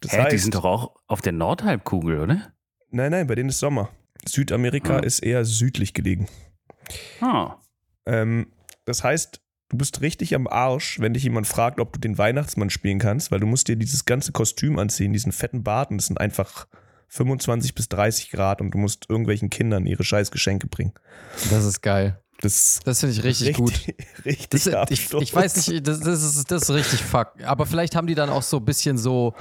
Das Hä, heißt, die sind doch auch auf der Nordhalbkugel, oder? Nein, nein, bei denen ist Sommer. Südamerika ah. ist eher südlich gelegen. Ah. Ähm, das heißt, du bist richtig am Arsch, wenn dich jemand fragt, ob du den Weihnachtsmann spielen kannst, weil du musst dir dieses ganze Kostüm anziehen, diesen fetten Bart und das sind einfach 25 bis 30 Grad und du musst irgendwelchen Kindern ihre scheiß Geschenke bringen. Das ist geil. Das, das finde ich richtig, richtig, gut. Richtig das, ich, ich, weiß nicht, das, das, ist, das ist richtig fuck. Aber vielleicht haben die dann auch so ein bisschen so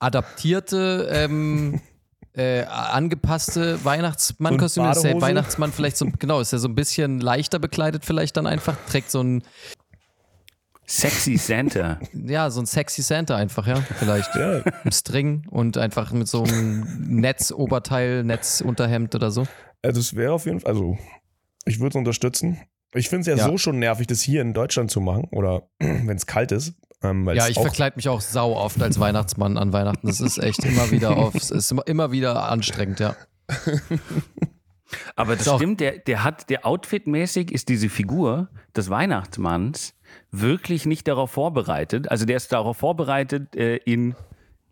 adaptierte ähm, äh, angepasste Weihnachtsmann-Kostüm. Ist der Weihnachtsmann vielleicht so, genau, ist er so ein bisschen leichter bekleidet vielleicht dann einfach, trägt so ein Sexy Santa. Ja, so ein sexy Santa einfach, ja, vielleicht. Ja. Ein String und einfach mit so einem Netzoberteil, Netzunterhemd oder so. Also es wäre auf jeden Fall, also ich würde es unterstützen. Ich finde es ja, ja, so schon nervig, das hier in Deutschland zu machen oder wenn es kalt ist. Ähm, ja, ich verkleide mich auch sau oft als Weihnachtsmann an Weihnachten. Das ist echt immer wieder auf, ist immer, immer wieder anstrengend, ja. Aber das stimmt, der, der hat, der Outfit-mäßig ist diese Figur des Weihnachtsmanns wirklich nicht darauf vorbereitet. Also der ist darauf vorbereitet, äh, in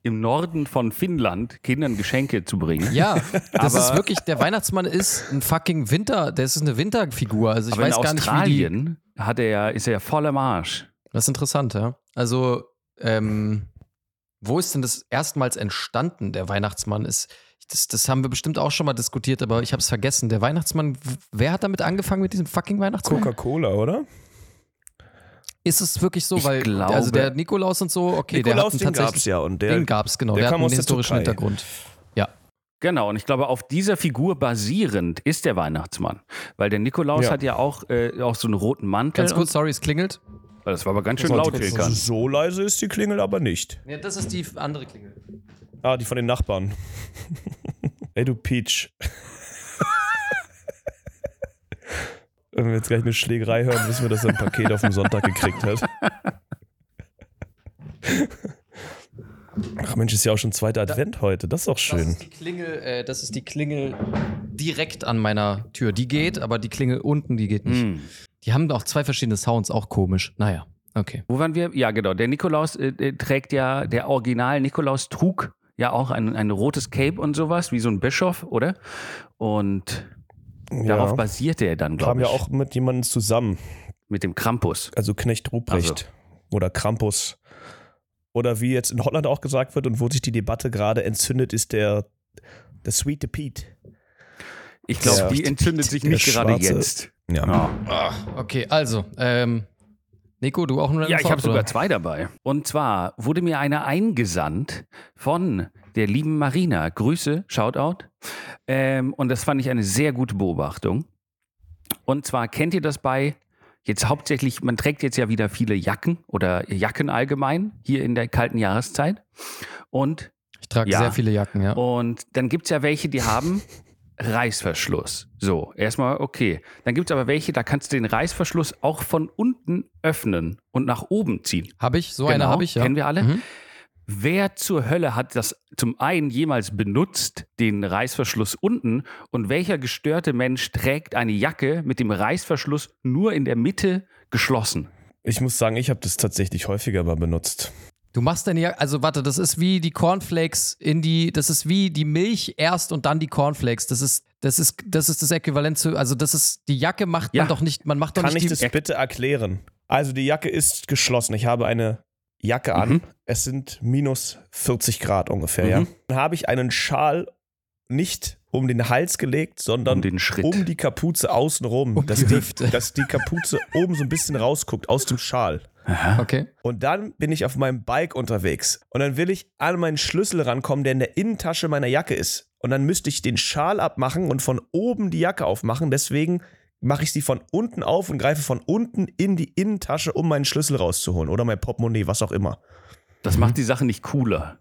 im Norden von Finnland Kindern Geschenke zu bringen. Ja, das aber, ist wirklich, der Weihnachtsmann ist ein fucking Winter, der ist eine Winterfigur. Also ich weiß gar nicht, wie die, hat er ja, ist er ja voll am Arsch. Das ist interessant, ja. Also, ähm, wo ist denn das erstmals entstanden, der Weihnachtsmann? Ist, das, das haben wir bestimmt auch schon mal diskutiert, aber ich habe es vergessen. Der Weihnachtsmann, wer hat damit angefangen mit diesem fucking Weihnachtsmann? Coca-Cola, oder? Ist es wirklich so, ich weil glaube, also der Nikolaus und so, okay, Nikolaus, der hat den gab's ja und der den gab's genau, der, der hat einen historischen Hintergrund. Ja. Genau, und ich glaube, auf dieser Figur basierend ist der Weihnachtsmann. Weil der Nikolaus ja. hat ja auch, äh, auch so einen roten Mantel. Ganz kurz, sorry, es klingelt. Das war aber ganz schön laut, Ilkan. So leise ist die Klingel aber nicht. Ja, das ist die andere Klingel. Ah, die von den Nachbarn. Ey, du Peach. Wenn wir jetzt gleich eine Schlägerei hören, wissen wir, dass er ein Paket auf dem Sonntag gekriegt hat. Mensch, ist ja auch schon zweiter Advent heute. Das ist auch schön. Das ist die Klingel, äh, das ist die Klingel direkt an meiner Tür. Die geht, aber die Klingel unten, die geht nicht. Mm. Die haben auch zwei verschiedene Sounds, auch komisch. Naja, okay. Wo waren wir? Ja, genau. Der Nikolaus äh, trägt ja, der Original Nikolaus trug ja auch ein, ein rotes Cape und sowas, wie so ein Bischof, oder? Und ja. darauf basierte er dann, glaube ich. Kam ja auch mit jemandem zusammen. Mit dem Krampus. Also Knecht Ruprecht also. oder Krampus. Oder wie jetzt in Holland auch gesagt wird und wo sich die Debatte gerade entzündet, ist der, der Sweet Pete. Ich glaube, die entzündet sich nicht gerade jetzt. Ja. Oh. Okay, also, ähm, Nico, du auch nur Ja, ich habe sogar zwei dabei. Und zwar wurde mir eine eingesandt von der lieben Marina. Grüße, Shoutout. Ähm, und das fand ich eine sehr gute Beobachtung. Und zwar kennt ihr das bei jetzt hauptsächlich, man trägt jetzt ja wieder viele Jacken oder Jacken allgemein hier in der kalten Jahreszeit. Und ich trage ja, sehr viele Jacken, ja. Und dann gibt es ja welche, die haben Reißverschluss. So, erstmal okay. Dann gibt es aber welche, da kannst du den Reißverschluss auch von unten öffnen und nach oben ziehen. Habe ich, so genau, eine habe ich, ja. Kennen wir alle. Mhm. Wer zur Hölle hat das zum einen jemals benutzt, den Reißverschluss unten? Und welcher gestörte Mensch trägt eine Jacke mit dem Reißverschluss nur in der Mitte geschlossen? Ich muss sagen, ich habe das tatsächlich häufiger mal benutzt. Du machst deine Jacke, also warte, das ist wie die Cornflakes in die, das ist wie die Milch erst und dann die Cornflakes. Das ist, das ist, das ist das Äquivalent zu, also das ist, die Jacke macht ja. man doch nicht, man macht doch Kann nicht. Kann ich das bitte erklären? Also die Jacke ist geschlossen. Ich habe eine Jacke an. Mhm. Es sind minus 40 Grad ungefähr, mhm. ja. Dann habe ich einen Schal nicht um den Hals gelegt, sondern um, den Schritt. um die Kapuze außenrum, um dass, die, die dass die Kapuze oben so ein bisschen rausguckt aus dem Schal. Aha. Okay. Und dann bin ich auf meinem Bike unterwegs und dann will ich an meinen Schlüssel rankommen, der in der Innentasche meiner Jacke ist. Und dann müsste ich den Schal abmachen und von oben die Jacke aufmachen. Deswegen mache ich sie von unten auf und greife von unten in die Innentasche, um meinen Schlüssel rauszuholen oder mein Portemonnaie, was auch immer. Das macht die Sache nicht cooler.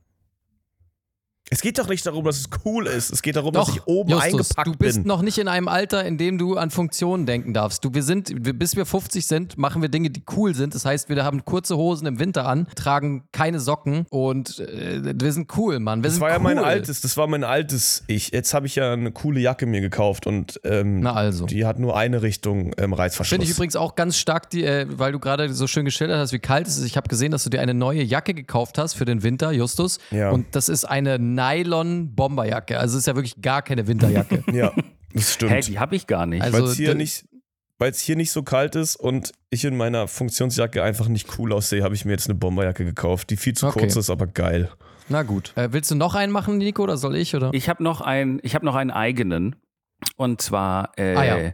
Es geht doch nicht darum, dass es cool ist. Es geht darum, doch, dass ich oben Justus, eingepackt bin. Du bist bin. noch nicht in einem Alter, in dem du an Funktionen denken darfst. Du, wir sind, bis wir 50 sind, machen wir Dinge, die cool sind. Das heißt, wir haben kurze Hosen im Winter an, tragen keine Socken und äh, wir sind cool, Mann. Wir das war cool. ja mein altes, das war mein altes Ich. Jetzt habe ich ja eine coole Jacke mir gekauft und ähm, also. die hat nur eine Richtung ähm, Reißverschluss. Finde ich übrigens auch ganz stark, die, äh, weil du gerade so schön geschildert hast, wie kalt es ist. Ich habe gesehen, dass du dir eine neue Jacke gekauft hast für den Winter, Justus. Ja. Und das ist eine Nylon Bomberjacke. Also es ist ja wirklich gar keine Winterjacke. ja, das stimmt. Hä, die habe ich gar nicht. Also, weil es hier nicht weil es hier nicht so kalt ist und ich in meiner Funktionsjacke einfach nicht cool aussehe, habe ich mir jetzt eine Bomberjacke gekauft, die viel zu okay. kurz ist, aber geil. Na gut. Äh, willst du noch einen machen, Nico, oder soll ich? Oder? Ich habe noch, ein, hab noch einen eigenen. Und zwar äh, ah, ja.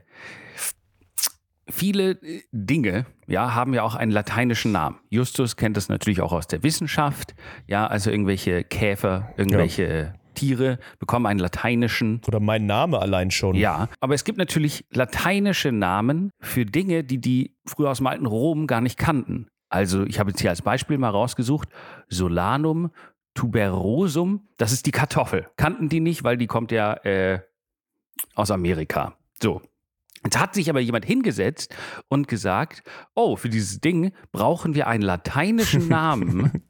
Viele äh, Dinge ja, haben ja auch einen lateinischen Namen. Justus kennt das natürlich auch aus der Wissenschaft. Ja, also irgendwelche Käfer, irgendwelche ja. Tiere bekommen einen lateinischen. Oder mein Name allein schon. Ja, aber es gibt natürlich lateinische Namen für Dinge, die die früher aus dem alten Rom gar nicht kannten. Also ich habe jetzt hier als Beispiel mal rausgesucht, Solanum tuberosum, das ist die Kartoffel. Kannten die nicht, weil die kommt ja äh, aus Amerika. So, Jetzt hat sich aber jemand hingesetzt und gesagt, oh, für dieses Ding brauchen wir einen lateinischen Namen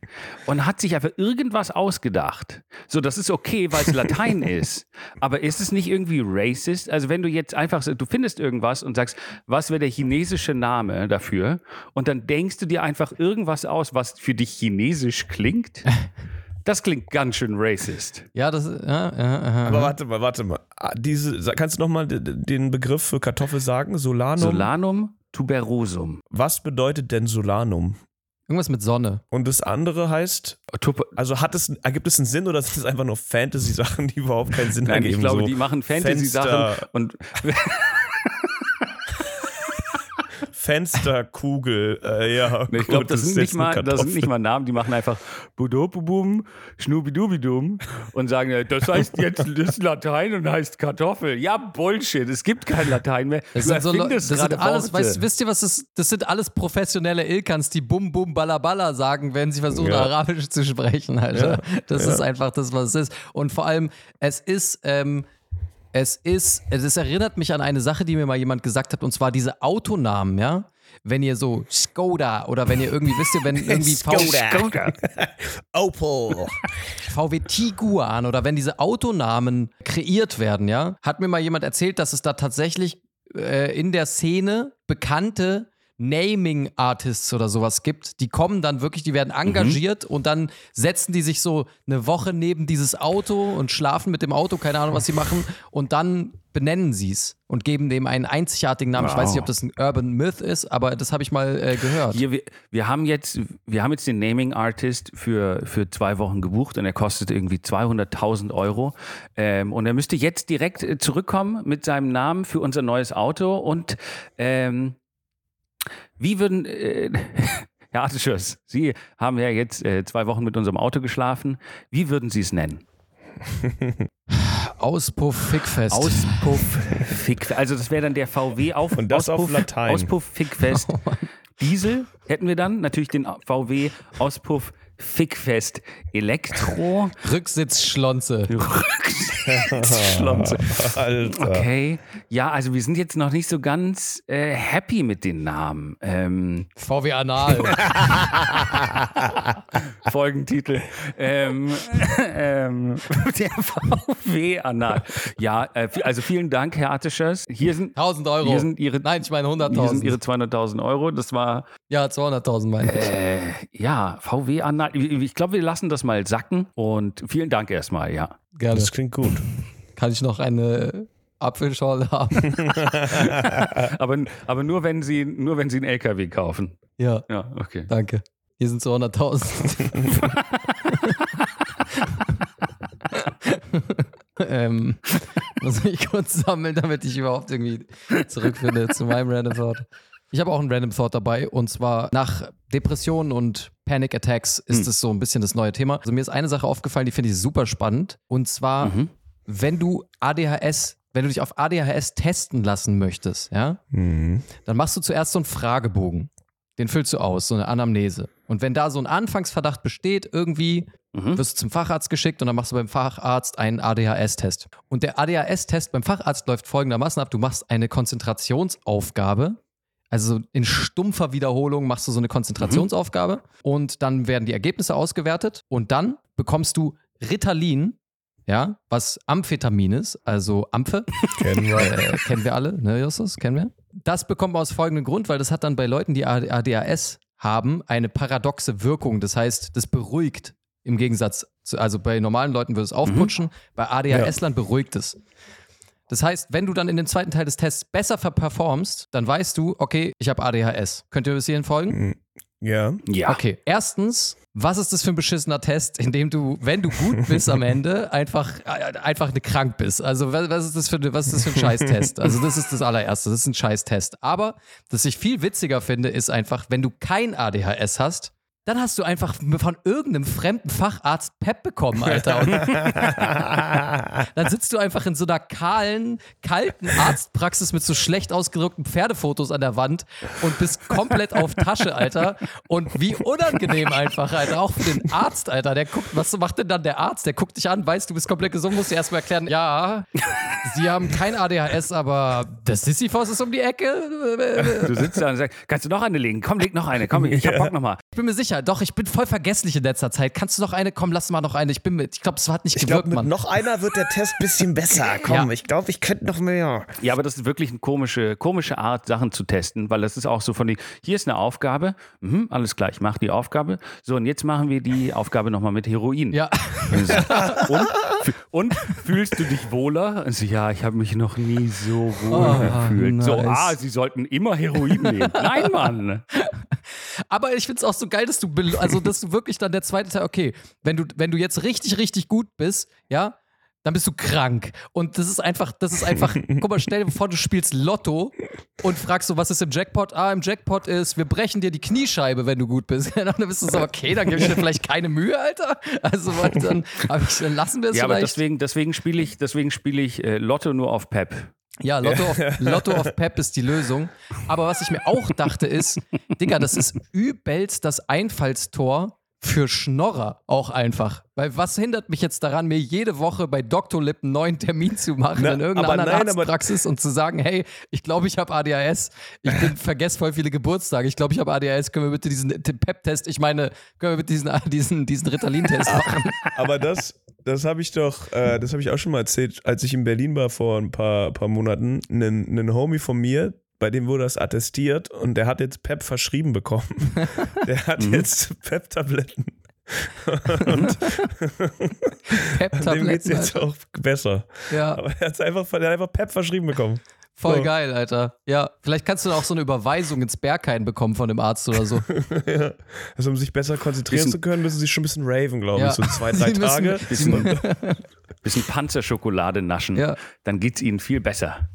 und hat sich einfach irgendwas ausgedacht. So, das ist okay, weil es Latein ist. Aber ist es nicht irgendwie racist? Also wenn du jetzt einfach, du findest irgendwas und sagst, was wäre der chinesische Name dafür? Und dann denkst du dir einfach irgendwas aus, was für dich chinesisch klingt. Das klingt ganz schön racist. Ja, das ja, ja, Aber warte mal, warte mal. Ah, diese, kannst du nochmal den Begriff für Kartoffel sagen? Solanum? Solanum tuberosum. Was bedeutet denn Solanum? Irgendwas mit Sonne. Und das andere heißt, also hat es, ergibt es einen Sinn oder sind es einfach nur Fantasy-Sachen, die überhaupt keinen Sinn Nein, ergeben? Ich glaube, so die machen Fantasy-Sachen und Fensterkugel. Äh, ja, ich glaube, das, sind nicht mal, das sind nicht mal Namen, die machen einfach Budopubum, Schnubidubidum und sagen, das heißt jetzt das ist Latein und heißt Kartoffel. Ja, Bullshit, es gibt kein Latein mehr. Das sind, so, das sind alles, weißt, wisst ihr, was das Das sind alles professionelle Ilkans, die Bum Bum Balla Balla sagen, wenn sie versuchen, ja. Arabisch zu sprechen, Alter. Ja. Das ja. ist einfach das, was es ist. Und vor allem, es ist, ähm, es ist, es erinnert mich an eine Sache, die mir mal jemand gesagt hat, und zwar diese Autonamen, ja. wenn ihr so Skoda oder wenn ihr irgendwie, wisst ihr, wenn irgendwie Skoda. Opel. VW Tiguan oder wenn diese Autonamen kreiert werden, ja, hat mir mal jemand erzählt, dass es da tatsächlich äh, in der Szene bekannte Naming Artists oder sowas gibt, die kommen dann wirklich, die werden engagiert mhm. und dann setzen die sich so eine Woche neben dieses Auto und schlafen mit dem Auto, keine Ahnung, was sie machen und dann benennen sie es und geben dem einen einzigartigen Namen. Wow. Ich weiß nicht, ob das ein Urban Myth ist, aber das habe ich mal äh, gehört. Hier, wir, wir, haben jetzt, wir haben jetzt den Naming Artist für, für zwei Wochen gebucht und er kostet irgendwie 200.000 Euro. Ähm, und er müsste jetzt direkt äh, zurückkommen mit seinem Namen für unser neues Auto und ähm, wie würden, äh, Herr Artischers, Sie haben ja jetzt äh, zwei Wochen mit unserem Auto geschlafen. Wie würden Sie es nennen? Auspuff Fickfest. Auspuff Fickfest. Also das wäre dann der VW auf, Und das Auspuff, auf Latein. Auspuff Fickfest. Diesel hätten wir dann natürlich den VW Auspuff Fickfest Elektro. Rücksitzschlonze. Rücksitzschlonze. Alter. Okay. Ja, also wir sind jetzt noch nicht so ganz äh, happy mit den Namen. Ähm, VW Anal. Folgentitel. Ähm, ähm, der VW Anal. Ja, äh, also vielen Dank, Herr Attischers. Hier sind 1000 Euro. Hier sind Ihre, Nein, ich meine 100.000. Hier sind Ihre 200.000 Euro. Das war. Ja, 200.000 meine ich. Äh, ja, VW Anal. Ich glaube, wir lassen das mal sacken und vielen Dank erstmal, ja. Gerne. Das klingt gut. Kann ich noch eine Apfelschorle haben? aber, aber nur, wenn Sie, nur wenn Sie einen LKW kaufen. Ja. Ja, okay. Danke. Hier sind 200.000. ähm, muss ich kurz sammeln, damit ich überhaupt irgendwie zurückfinde zu meinem Random Thought. Ich habe auch einen Random Thought dabei und zwar nach Depressionen und Panic Attacks ist hm. es so ein bisschen das neue Thema. Also mir ist eine Sache aufgefallen, die finde ich super spannend und zwar, mhm. wenn du ADHS, wenn du dich auf ADHS testen lassen möchtest, ja, mhm. dann machst du zuerst so einen Fragebogen. Den füllst du aus, so eine Anamnese. Und wenn da so ein Anfangsverdacht besteht, irgendwie mhm. wirst du zum Facharzt geschickt und dann machst du beim Facharzt einen ADHS-Test. Und der ADHS-Test beim Facharzt läuft folgendermaßen ab: Du machst eine Konzentrationsaufgabe also in stumpfer Wiederholung machst du so eine Konzentrationsaufgabe mhm. und dann werden die Ergebnisse ausgewertet und dann bekommst du Ritalin, ja, was Amphetamin ist, also Amphe. kennen wir. Äh, kennen wir alle, ne, Justus? Kennen wir? Das bekommt man aus folgendem Grund, weil das hat dann bei Leuten, die ADHS haben, eine paradoxe Wirkung. Das heißt, das beruhigt im Gegensatz zu, also bei normalen Leuten würde es aufputschen, mhm. bei ADHS-Lern ja. beruhigt es. Das heißt, wenn du dann in dem zweiten Teil des Tests besser performst, dann weißt du, okay, ich habe ADHS. Könnt ihr bis hierhin folgen? Mm, ja. Ja. Okay. Erstens, was ist das für ein beschissener Test, in dem du, wenn du gut bist am Ende, einfach, äh, einfach eine krank bist? Also, was ist das für, was ist das für ein Scheißtest? Also, das ist das allererste. Das ist ein Scheißtest. Aber, was ich viel witziger finde, ist einfach, wenn du kein ADHS hast, dann hast du einfach von irgendeinem fremden Facharzt PEP bekommen, Alter. Und dann sitzt du einfach in so einer kahlen, kalten Arztpraxis mit so schlecht ausgedruckten Pferdefotos an der Wand und bist komplett auf Tasche, Alter. Und wie unangenehm einfach, Alter. Auch für den Arzt, Alter. Der guckt, was macht denn dann der Arzt? Der guckt dich an, weiß, du bist komplett gesund, musst dir erstmal erklären, ja, sie haben kein ADHS, aber das Sisyphos ist um die Ecke. Du sitzt da und sagst, kannst du noch eine legen? Komm, leg noch eine. Komm, ich hab Bock nochmal. Ich bin mir sicher, sicher. Doch, ich bin voll vergesslich in letzter Zeit. Kannst du noch eine? Komm, lass mal noch eine. Ich bin mit. Ich glaube, es hat nicht ich gewirkt, glaub, mit Noch einer wird der Test ein bisschen besser. Komm, ja. ich glaube, ich könnte noch mehr. Ja, aber das ist wirklich eine komische, komische Art, Sachen zu testen, weil das ist auch so von die. Hier ist eine Aufgabe. Mhm, alles klar, ich mache die Aufgabe. So, und jetzt machen wir die Aufgabe nochmal mit Heroin. Ja. Und, und fühlst du dich wohler? Also, ja, ich habe mich noch nie so wohl oh, gefühlt. Nice. So, ah, sie sollten immer Heroin nehmen. Nein, Mann. Aber ich finde es auch so geil, dass du, also dass du wirklich dann der zweite Teil, okay, wenn du, wenn du jetzt richtig, richtig gut bist, ja, dann bist du krank. Und das ist einfach, das ist einfach, guck mal, stell dir vor, du spielst Lotto und fragst so, was ist im Jackpot? Ah, im Jackpot ist, wir brechen dir die Kniescheibe, wenn du gut bist. dann bist du so, okay, dann gebe ich dir vielleicht keine Mühe, Alter. Also dann, ich, dann lassen wir es ja, vielleicht. aber deswegen, deswegen spiele ich, deswegen spiele ich äh, Lotto nur auf Pep. Ja, Lotto of, Lotto of Pep ist die Lösung. Aber was ich mir auch dachte ist, Digga, das ist übelst das Einfallstor für Schnorrer auch einfach. Weil was hindert mich jetzt daran, mir jede Woche bei Dr. Lip einen neuen Termin zu machen Na, in irgendeiner anderen nein, Arztpraxis und zu sagen, hey, ich glaube, ich habe ADHS. Ich bin, vergesse voll viele Geburtstage. Ich glaube, ich habe ADHS. Können wir bitte diesen PEP-Test, ich meine, können wir bitte diesen, diesen, diesen Ritalin-Test machen? Aber das, das habe ich doch, äh, das habe ich auch schon mal erzählt, als ich in Berlin war vor ein paar, paar Monaten. Ein Homie von mir, bei dem wurde das attestiert und der hat jetzt PEP verschrieben bekommen. Der hat jetzt PEP-Tabletten. und dem geht es jetzt Alter. auch besser. Ja, Aber er hat einfach, er hat einfach PEP verschrieben bekommen. voll So. geil, Alter. Ja, vielleicht kannst du auch so eine Überweisung ins Berghain bekommen von dem Arzt oder so. ja. Also um sich besser konzentrieren Bisschen- zu können, müssen sie schon ein bisschen raven, glaube Ja. ich. So zwei, drei Sie müssen- Tage. Bisschen, bisschen Panzerschokolade naschen, Ja. dann geht es ihnen viel besser.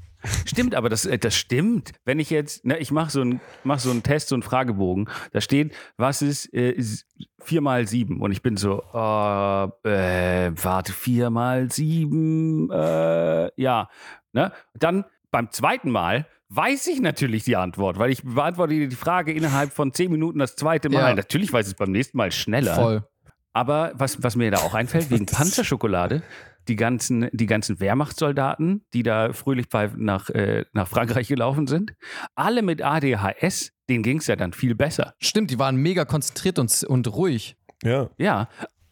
Stimmt, aber das, äh, das stimmt. Wenn ich jetzt, ne, ich mache so einen mach so einen Test, so einen Fragebogen, da steht, was ist äh, s- 4 mal 7? Und ich bin so, äh, äh, warte, 4 mal 7, äh, ja. Ne? Dann beim zweiten Mal weiß ich natürlich die Antwort, weil ich beantworte die Frage innerhalb von 10 Minuten das zweite Mal. Ja. Natürlich weiß ich es beim nächsten Mal schneller. Voll. Aber was, was mir da auch einfällt, wegen Panzerschokolade, die ganzen, die ganzen Wehrmachtssoldaten, die da fröhlich bei, nach, äh, nach Frankreich gelaufen sind, alle mit ADHS, denen ging es ja dann viel besser. Stimmt, die waren mega konzentriert und, und ruhig. Ja. Ja,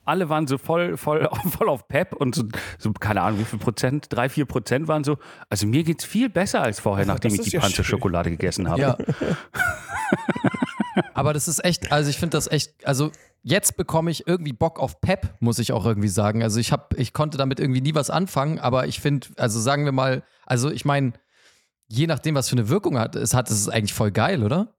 alle waren so voll, voll, voll auf Pep und so, so, keine Ahnung, wie viel Prozent, drei, vier Prozent waren so, also mir geht's viel besser als vorher, nachdem Das ich die ja Panzerschokolade gegessen habe. Ja. Aber das ist echt, also ich finde das echt, also jetzt bekomme ich irgendwie Bock auf Pep, muss ich auch irgendwie sagen. Also ich habe, ich konnte damit irgendwie nie was anfangen, aber ich finde, also sagen wir mal, also ich meine, je nachdem, was für eine Wirkung hat, es hat, ist es eigentlich voll geil, oder?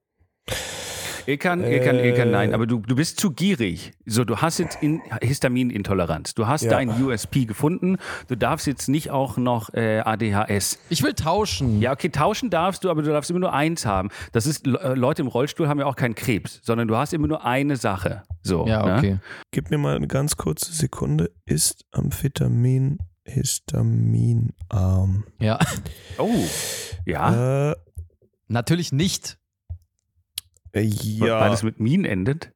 Ilkan, Ilkan, Ilkan, nein, Äh. aber du, du bist zu gierig. So, du hast jetzt in Histaminintoleranz. Du hast Ja. dein USP gefunden. Du darfst jetzt nicht auch noch äh, ADHS. Ich will tauschen. Ja, okay, tauschen darfst du, aber du darfst immer nur eins haben. Das ist, äh, Leute im Rollstuhl haben ja auch keinen Krebs, sondern du hast immer nur eine Sache. So, Ja, ne? okay. Gib mir mal eine ganz kurze Sekunde. Ist Amphetamin histaminarm? Ja. Oh, ja, Äh, Natürlich nicht. Äh, weil ja. es mit Min endet.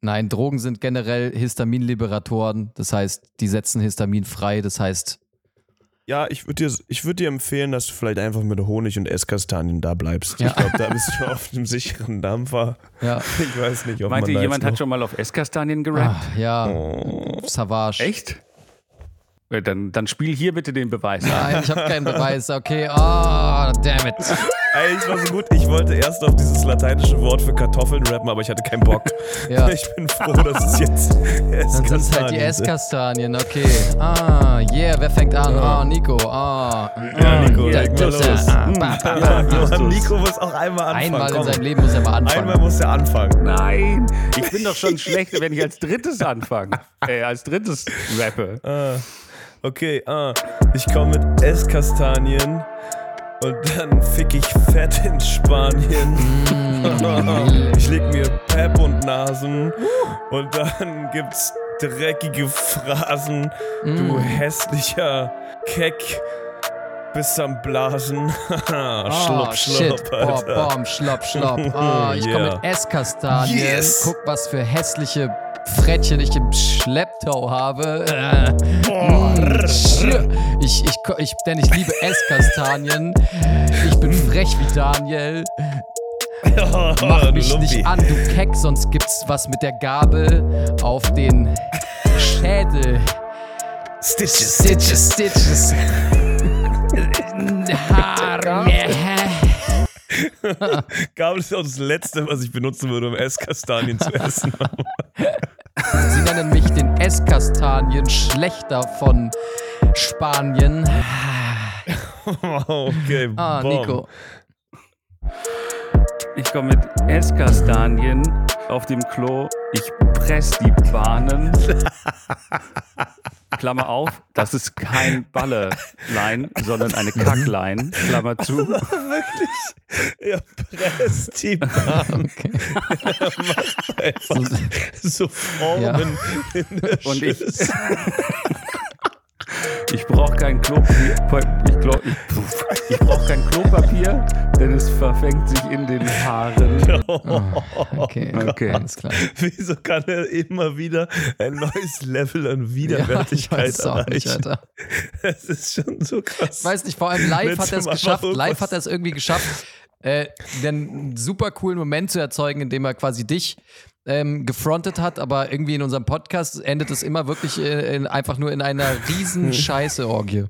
Nein, Drogen sind generell Histaminliberatoren. Das heißt, die setzen Histamin frei. Das heißt, Ja, ich würde dir, ich würd dir empfehlen, dass du vielleicht einfach mit Honig und Esskastanien da bleibst. Ja. Ich glaube, da bist du auf einem sicheren Dampfer. ja. Ich weiß nicht, ob Meint man ihr, da jemand hat schon mal auf Esskastanien gerappt? Ah, ja. Oh. Savage. Echt? Ja, Dann, dann spiel hier bitte den Beweis. Nein, ich habe keinen Beweis. Okay, oh, damn it. Ey, es war so gut. Ich wollte erst auf dieses lateinische Wort für Kartoffeln rappen, aber ich hatte keinen Bock. Ja. Ich bin froh, dass es jetzt Dann sind es halt die Esskastanien okay. Ah, yeah, wer fängt an? Ah, Nico. Ah. Ja, Nico, leg mal los. ah, ba- ba- Ja, ba- Johann, Nico muss auch einmal anfangen. Einmal in komm. seinem Leben muss er mal anfangen. Einmal muss er anfangen. Nein, ich bin doch schon schlecht, wenn ich als drittes anfange. Äh, als drittes rappe. Ah, okay, ah, ich komme mit Esskastanien und dann fick ich fett in Spanien. ich leg mir Pep und Nasen und dann gibt's dreckige Phrasen. Du hässlicher Keck. Bist am Blasen. Ah, schlupp, shit. schlupp, Boah, Alter. bom, schlopp, schlopp. Ah, ich komme Yeah. mit Esskastanien. Yes. Guck, was für hässliche Frettchen ich im Schlepptau habe. Äh, schö. ich, ich, ich, denn ich liebe Esskastanien. Ich bin frech wie Daniel. Mach mich nicht an, du Keck, sonst gibt's was mit der Gabel auf den Schädel. Stitches. Stitches, Stitches. Haare. Gabel ist auch das Letzte, was ich benutzen würde, um Esskastanien zu essen. Sie nennen mich den Esskastanien schlechter von Spanien. okay, Ah. Nico. Ich komme mit Esskastanien auf dem Klo. Ich press die Bahnen. Klammer auf, das ist kein Ballerlein, sondern eine Kacklein. Klammer zu. Er presst die Bahn. Okay. macht einfach so Formen in der Und Schüssel. Ich brauche kein Klopapier. Ich, glaub, ich, ich brauche kein Klopapier, denn es verfängt sich in den Haaren. Oh, okay, okay, alles klar. Wieso kann er immer wieder ein neues Level an Widerwärtigkeit ja, erreichen? Nicht. Das ist schon so krass. Ich weiß nicht, vor allem live hat er es geschafft. Live hat er es irgendwie geschafft, äh, einen super coolen Moment zu erzeugen, indem er quasi dich ähm, gefrontet hat, aber irgendwie in unserem Podcast endet es immer wirklich äh, in, einfach nur in einer riesen Scheiße-Orgie.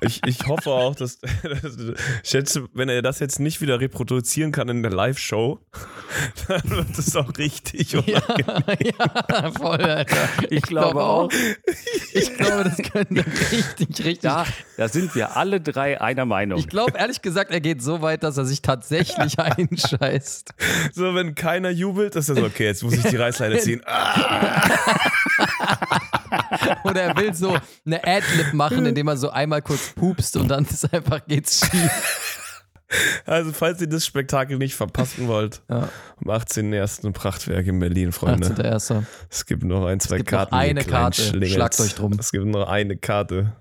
Ich, ich hoffe auch, dass, ich schätze, wenn er das jetzt nicht wieder reproduzieren kann in der Live-Show, dann wird es auch richtig unangenehm. Ja, ja voll, Alter. Ich, ich glaube glaub auch. Ich glaube, das könnte richtig, richtig. Da, da sind wir alle drei einer Meinung. Ich glaube, ehrlich gesagt, er geht so weit, dass er sich tatsächlich einscheißt. So, wenn keiner jubelt, ist er so, okay, jetzt muss ich die Reißleine ziehen. Oder er will so eine Adlib machen, indem er so einmal kurz pupst und dann ist einfach geht's schief. Also, falls ihr das Spektakel nicht verpassen wollt, ja. am 18.01. Prachtwerk in Berlin, Freunde. 18.01. Es gibt noch ein, zwei es gibt Karten. Noch eine Karte. Schlagt euch drum. Es gibt noch eine Karte.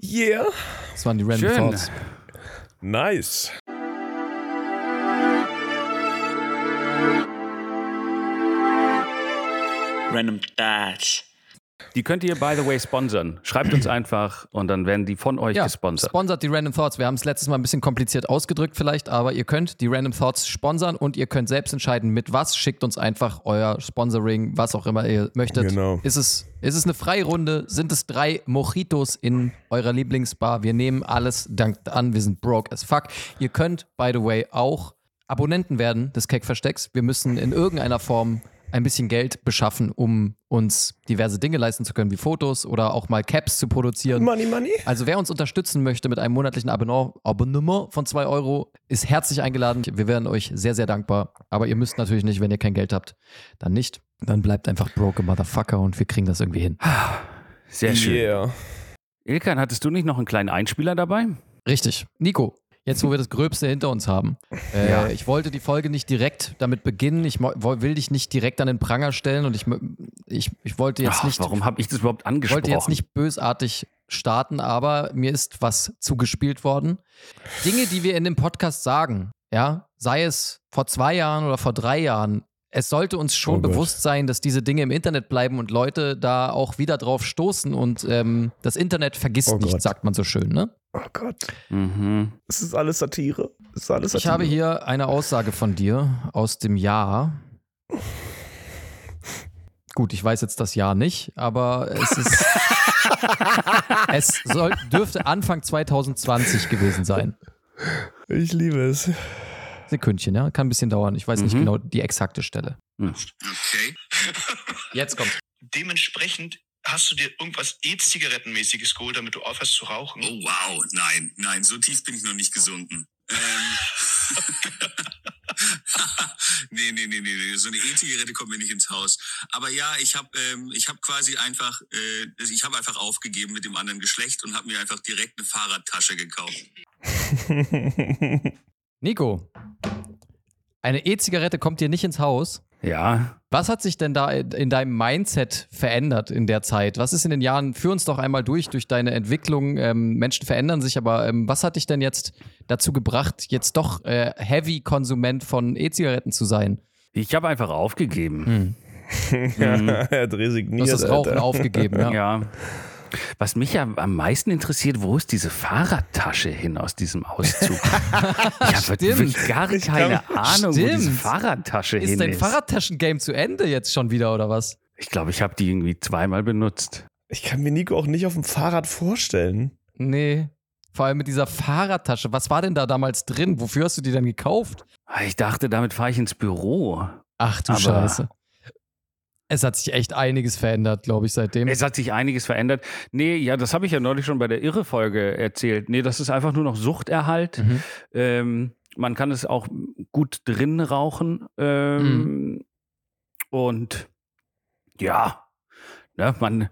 Yeah. Das waren die Random Schön. Thoughts. Nice. Random Thoughts. Die könnt ihr, by the way, sponsern. Schreibt uns einfach und dann werden die von euch ja, gesponsert. Sponsert die Random Thoughts. Wir haben es letztes Mal ein bisschen kompliziert ausgedrückt vielleicht, aber ihr könnt die Random Thoughts sponsern und ihr könnt selbst entscheiden, mit was. Schickt uns einfach euer Sponsoring, was auch immer ihr möchtet. Genau. Ist es, ist es eine Freirunde? Sind es drei Mojitos in eurer Lieblingsbar? Wir nehmen alles dankt an. Wir sind broke as fuck. Ihr könnt, by the way, auch Abonnenten werden des Keck-Verstecks. Wir müssen in irgendeiner Form ein bisschen Geld beschaffen, um uns diverse Dinge leisten zu können, wie Fotos oder auch mal Caps zu produzieren. Money, money. Also wer uns unterstützen möchte mit einem monatlichen Abonnement von 2 Euro, ist herzlich eingeladen. Wir wären euch sehr, sehr dankbar. Aber ihr müsst natürlich nicht, wenn ihr kein Geld habt, dann nicht. Dann bleibt einfach broke Motherfucker und wir kriegen das irgendwie hin. Sehr schön. Yeah. Ilkan, hattest du nicht noch einen kleinen Einspieler dabei? Richtig. Nico, Jetzt, wo wir das Gröbste hinter uns haben. Äh, ja. Ich wollte die Folge nicht direkt damit beginnen. Ich will dich nicht direkt an den Pranger stellen und ich, ich, ich wollte jetzt Ach, nicht. Warum habe ich das überhaupt angesprochen? Ich wollte jetzt nicht bösartig starten, aber mir ist was zugespielt worden. Dinge, die wir in dem Podcast sagen, ja, sei es vor zwei Jahren oder vor drei Jahren, es sollte uns schon oh bewusst sein, dass diese Dinge im Internet bleiben und Leute da auch wieder drauf stoßen und ähm, das Internet vergisst oh nicht, sagt man so schön, ne? Oh Gott. Mhm. Es ist alles Satire. Es ist alles Satire. Ich habe hier eine Aussage von dir aus dem Jahr. Gut, ich weiß jetzt das Jahr nicht, aber es ist. es soll, dürfte Anfang 2020 gewesen sein. Ich liebe es. Sekündchen, ja. Kann ein bisschen dauern. Ich weiß mhm. nicht genau die exakte Stelle. Hm. Okay. Jetzt kommt. Dementsprechend hast du dir irgendwas E-Zigarettenmäßiges geholt, damit du aufhörst zu rauchen? Oh wow, nein, nein, so tief bin ich noch nicht gesunken. Ähm. nee, nee, nee, nee, so eine E-Zigarette kommt mir nicht ins Haus. Aber ja, ich habe ähm, ich hab quasi einfach, äh, ich habe einfach aufgegeben mit dem anderen Geschlecht und habe mir einfach direkt eine Fahrradtasche gekauft. Nico, eine E-Zigarette kommt dir nicht ins Haus? Ja. Was hat sich denn da in deinem Mindset verändert in der Zeit? Was ist in den Jahren, führ uns doch einmal durch, durch deine Entwicklung. Ähm, Menschen verändern sich, aber ähm, was hat dich denn jetzt dazu gebracht, jetzt doch äh, Heavy-Konsument von E-Zigaretten zu sein? Ich habe einfach aufgegeben. Hm. ja, er hat resigniert. Du hast das Rauchen Alter. aufgegeben, ja. ja. Was mich ja am meisten interessiert, wo ist diese Fahrradtasche hin aus diesem Auszug? ich habe wirklich gar keine Ahnung, Stimmt. wo diese Fahrradtasche ist hin ist. Ist dein Fahrradtaschengame zu Ende jetzt schon wieder oder was? Ich glaube, ich habe die irgendwie zweimal benutzt. Ich kann mir Nico auch nicht auf dem Fahrrad vorstellen. Nee. Vor allem mit dieser Fahrradtasche. Was war denn da damals drin? Wofür hast du die denn gekauft? Ich dachte, damit fahre ich ins Büro. Ach du Aber Scheiße. Es hat sich echt einiges verändert, glaube ich, seitdem. Es hat sich einiges verändert. Nee, ja, das habe ich ja neulich schon bei der Irre-Folge erzählt. Nee, das ist einfach nur noch Suchterhalt. Mhm. Ähm, man kann es auch gut drin rauchen. Ähm, mhm. Und ja, ne, man,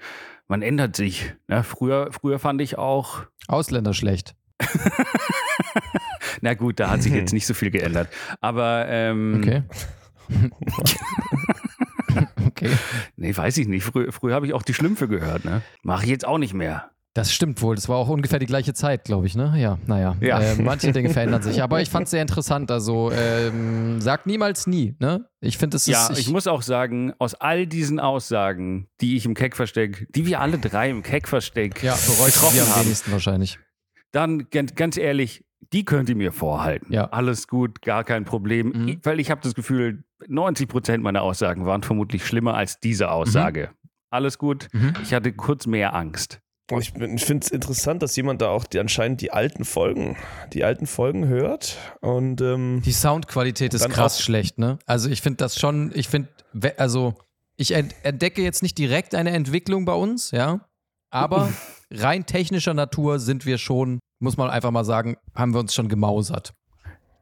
man ändert sich. Ne? Früher, früher fand ich auch. Ausländer schlecht. Na gut, da hat sich jetzt nicht so viel geändert. Aber ähm, okay. okay. Nee, weiß ich nicht. Früher, früher habe ich auch die Schlümpfe gehört, ne? Mache ich jetzt auch nicht mehr. Das stimmt wohl. Das war auch ungefähr die gleiche Zeit, glaube ich, ne? Ja, naja. Ja. Äh, manche Dinge verändern sich. Aber ich fand es sehr interessant. Also, ähm, sag niemals nie, ne? Ich finde, es ist. Ja, ich, muss auch sagen, aus all diesen Aussagen, die ich im Keckversteck, die wir alle drei im Keckversteck ja, bereut getroffen sie am haben, wenigsten wahrscheinlich. dann ganz ehrlich, die könnt ihr mir vorhalten. Ja. Alles gut, gar kein Problem. Mhm. Ich- Weil ich habe das Gefühl, 90 Prozent meiner Aussagen waren vermutlich schlimmer als diese Aussage. Alles gut. Mhm. Ich hatte kurz mehr Angst. Ich, finde es interessant, dass jemand da auch die, anscheinend die alten Folgen, die alten Folgen hört. Und ähm, Die Soundqualität ist krass schlecht, ne? Also ich finde das schon, ich finde, also ich ent- entdecke jetzt nicht direkt eine Entwicklung bei uns, ja, aber rein technischer Natur sind wir schon, muss man einfach mal sagen, haben wir uns schon gemausert.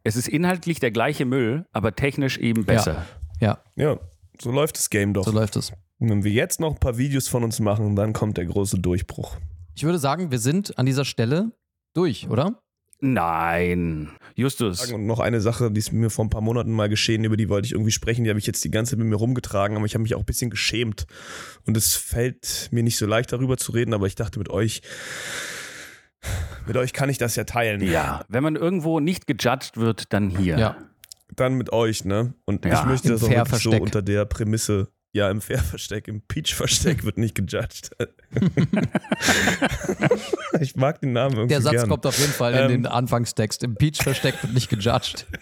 Es ist inhaltlich der gleiche Müll, aber technisch eben besser. Ja, ja, so läuft das Game doch. so läuft es. Und wenn wir jetzt noch ein paar Videos von uns machen, dann kommt der große Durchbruch. Ich würde sagen, wir sind an dieser Stelle durch, oder? Nein. Justus. Und noch eine Sache, die ist mir vor ein paar Monaten mal geschehen, über die wollte ich irgendwie sprechen, die habe ich jetzt die ganze Zeit mit mir rumgetragen, aber ich habe mich auch ein bisschen geschämt. Und es fällt mir nicht so leicht, darüber zu reden, aber ich dachte mit euch, mit euch kann ich das ja teilen. Ja, wenn man irgendwo nicht gejudged wird, dann hier. Ja. Dann mit euch, ne? Und Ja, ich möchte das auch wirklich so unter der Prämisse, ja, im Fair-Versteck, im Peach-Versteck wird nicht gejudged. ich mag den Namen irgendwie Der Satz gern. kommt auf jeden Fall in Ähm. den Anfangstext. Im Peach versteckt und nicht gejudged.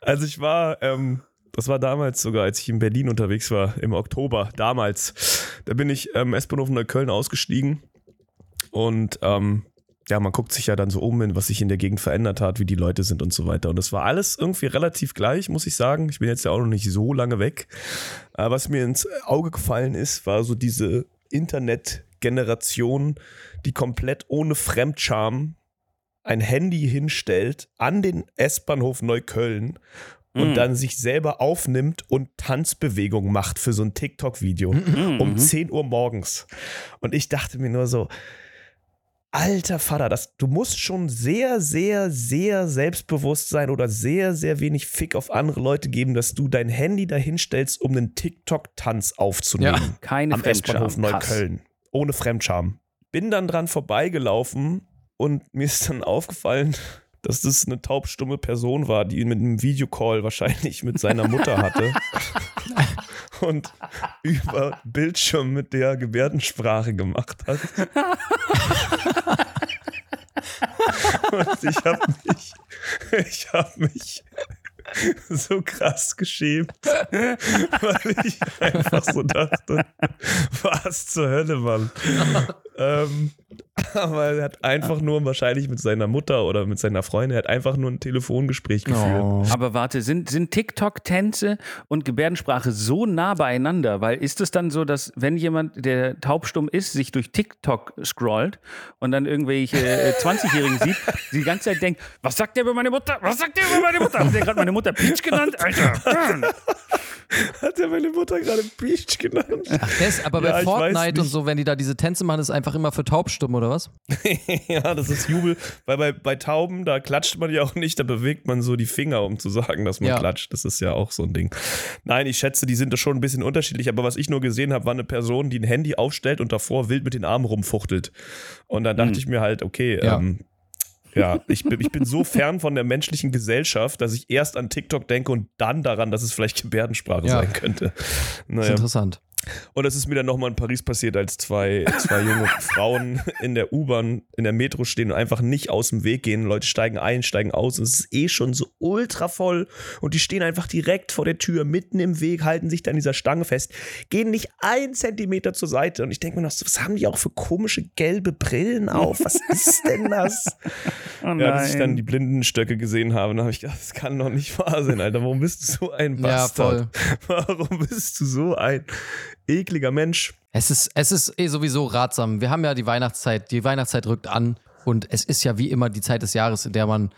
Also ich war, ähm, das war damals sogar, als ich in Berlin unterwegs war, im Oktober, damals. Da bin ich ähm, S-Bahnhof Neukölln ausgestiegen und ähm, ja, man guckt sich ja dann so um, in was sich in der Gegend verändert hat, wie die Leute sind und so weiter. Und das war alles irgendwie relativ gleich, muss ich sagen. Ich bin jetzt ja auch noch nicht so lange weg. Aber was mir ins Auge gefallen ist, war so diese Internetgeneration, die komplett ohne Fremdscham ein Handy hinstellt an den S-Bahnhof Neukölln und Mm. dann sich selber aufnimmt und Tanzbewegungen macht für so ein TikTok-Video Mhm. um 10 Uhr morgens. Und ich dachte mir nur so, alter Vater, das, du musst schon sehr, sehr, sehr selbstbewusst sein oder sehr, sehr wenig Fick auf andere Leute geben, dass du dein Handy dahin stellst, um einen TikTok-Tanz aufzunehmen. Keine Am S-Bahnhof. Neukölln. Ohne Fremdscham. Bin dann dran vorbeigelaufen und mir ist dann aufgefallen, dass das eine taubstumme Person war, die mit einem Videocall wahrscheinlich mit seiner Mutter hatte. und über Bildschirm mit der Gebärdensprache gemacht hat. und ich habe mich, ich habe mich so krass geschämt, weil ich einfach so dachte, was zur Hölle, Mann. ähm, aber er hat einfach nur wahrscheinlich mit seiner Mutter oder mit seiner Freundin, er hat einfach nur ein Telefongespräch geführt. Oh. Aber warte, sind, sind TikTok-Tänze und Gebärdensprache so nah beieinander? Weil ist es dann so, dass wenn jemand, der taubstumm ist, sich durch TikTok scrollt und dann irgendwelche äh, 20-Jährigen sieht, die ganze Zeit denkt, was sagt der über meine Mutter? Was sagt der über meine Mutter? Hat der gerade meine Mutter Peach genannt? Alter. Hat er meine Mutter gerade Beach genannt? Ach, das, aber Ja, bei Fortnite und so, wenn die da diese Tänze machen, ist einfach immer für taubstumm, oder was? ja, das ist Jubel. Weil bei, bei Tauben, da klatscht man ja auch nicht, da bewegt man so die Finger, um zu sagen, dass man Ja. klatscht. Das ist ja auch so ein Ding. Nein, ich schätze, die sind da schon ein bisschen unterschiedlich, aber was ich nur gesehen habe, war eine Person, die ein Handy aufstellt und davor wild mit den Armen rumfuchtelt. Und dann dachte Hm. ich mir halt, okay, Ja. ähm, ja, ich bin, ich bin so fern von der menschlichen Gesellschaft, dass ich erst an TikTok denke und dann daran, dass es vielleicht Gebärdensprache Ja. sein könnte. Das ist Naja. interessant. Und das ist mir dann nochmal in Paris passiert, als zwei, zwei junge Frauen in der U-Bahn, in der Metro stehen und einfach nicht aus dem Weg gehen. Leute steigen ein, steigen aus und es ist eh schon so ultra voll und die stehen einfach direkt vor der Tür, mitten im Weg, halten sich dann dieser Stange fest, gehen nicht einen Zentimeter zur Seite und ich denke mir noch was haben die auch für komische gelbe Brillen auf? Was ist denn das? Oh Ja, bis ich dann die Blindensstöcke gesehen habe, dann habe ich gedacht, das kann doch nicht wahr sein, Alter. Warum bist du so ein Ja, Bastard? voll. Warum bist du so ein ekliger Mensch? Es ist, es ist eh sowieso ratsam. Wir haben ja die Weihnachtszeit, die Weihnachtszeit rückt an und es ist ja wie immer die Zeit des Jahres, in der man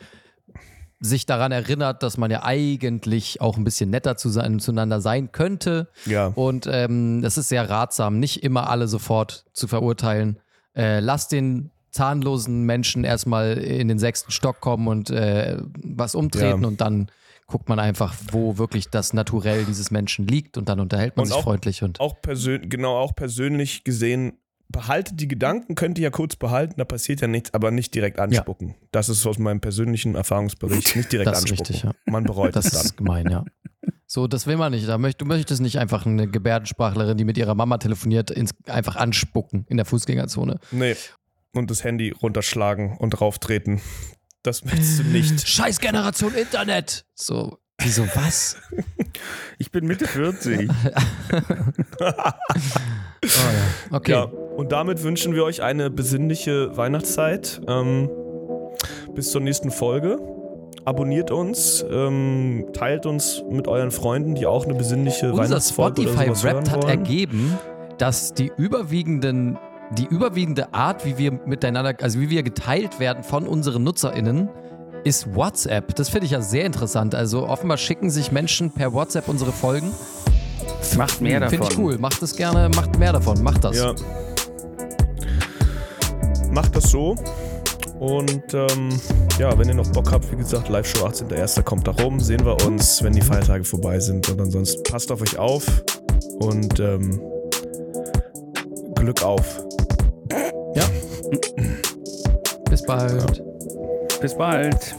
sich daran erinnert, dass man ja eigentlich auch ein bisschen netter zu sein, zueinander sein könnte. Ja. Und ähm, das ist sehr ratsam, nicht immer alle sofort zu verurteilen. Äh, lass den zahnlosen Menschen erstmal in den sechsten Stock kommen und äh, was umtreten Ja. und dann guckt man einfach, wo wirklich das Naturell dieses Menschen liegt und dann unterhält man und sich auch, freundlich und auch persönlich, genau auch persönlich gesehen behaltet die Gedanken, könnt ihr ja kurz behalten, da passiert ja nichts, aber nicht direkt anspucken. Ja. Das ist aus meinem persönlichen Erfahrungsbericht. Nicht direkt das anspucken. Ist richtig, ja. Man bereut das es dann. Das ist gemein, ja. So, das will man nicht. du möchtest nicht einfach eine Gebärdensprachlerin, die mit ihrer Mama telefoniert, ins, einfach anspucken in der Fußgängerzone. Nee. Und das Handy runterschlagen und drauftreten. Das möchtest du nicht. Scheiß Generation Internet! So, wieso was? Ich bin Mitte 40. oh ja. Okay. Ja, und damit wünschen wir euch eine besinnliche Weihnachtszeit. Ähm, bis zur nächsten Folge. Abonniert uns, ähm, teilt uns mit euren Freunden, die auch eine besinnliche Unser Weihnachtsfolge Spotify oder Wrapped hat ergeben, dass die überwiegenden die überwiegende Art, wie wir miteinander, also wie wir geteilt werden von unseren NutzerInnen, ist WhatsApp. Das finde ich ja sehr interessant. Also offenbar schicken sich Menschen per WhatsApp unsere Folgen. Macht mehr davon. Finde ich cool. Macht es gerne, macht mehr davon. Macht das. Ja. Macht das so. Und ähm, ja, wenn ihr noch Bock habt, wie gesagt, Live-Show 18.01. kommt da rum. Sehen wir uns, wenn die Feiertage vorbei sind. Und ansonsten passt auf euch auf und ähm, Glück auf. Ja. Bis bald. Bis bald.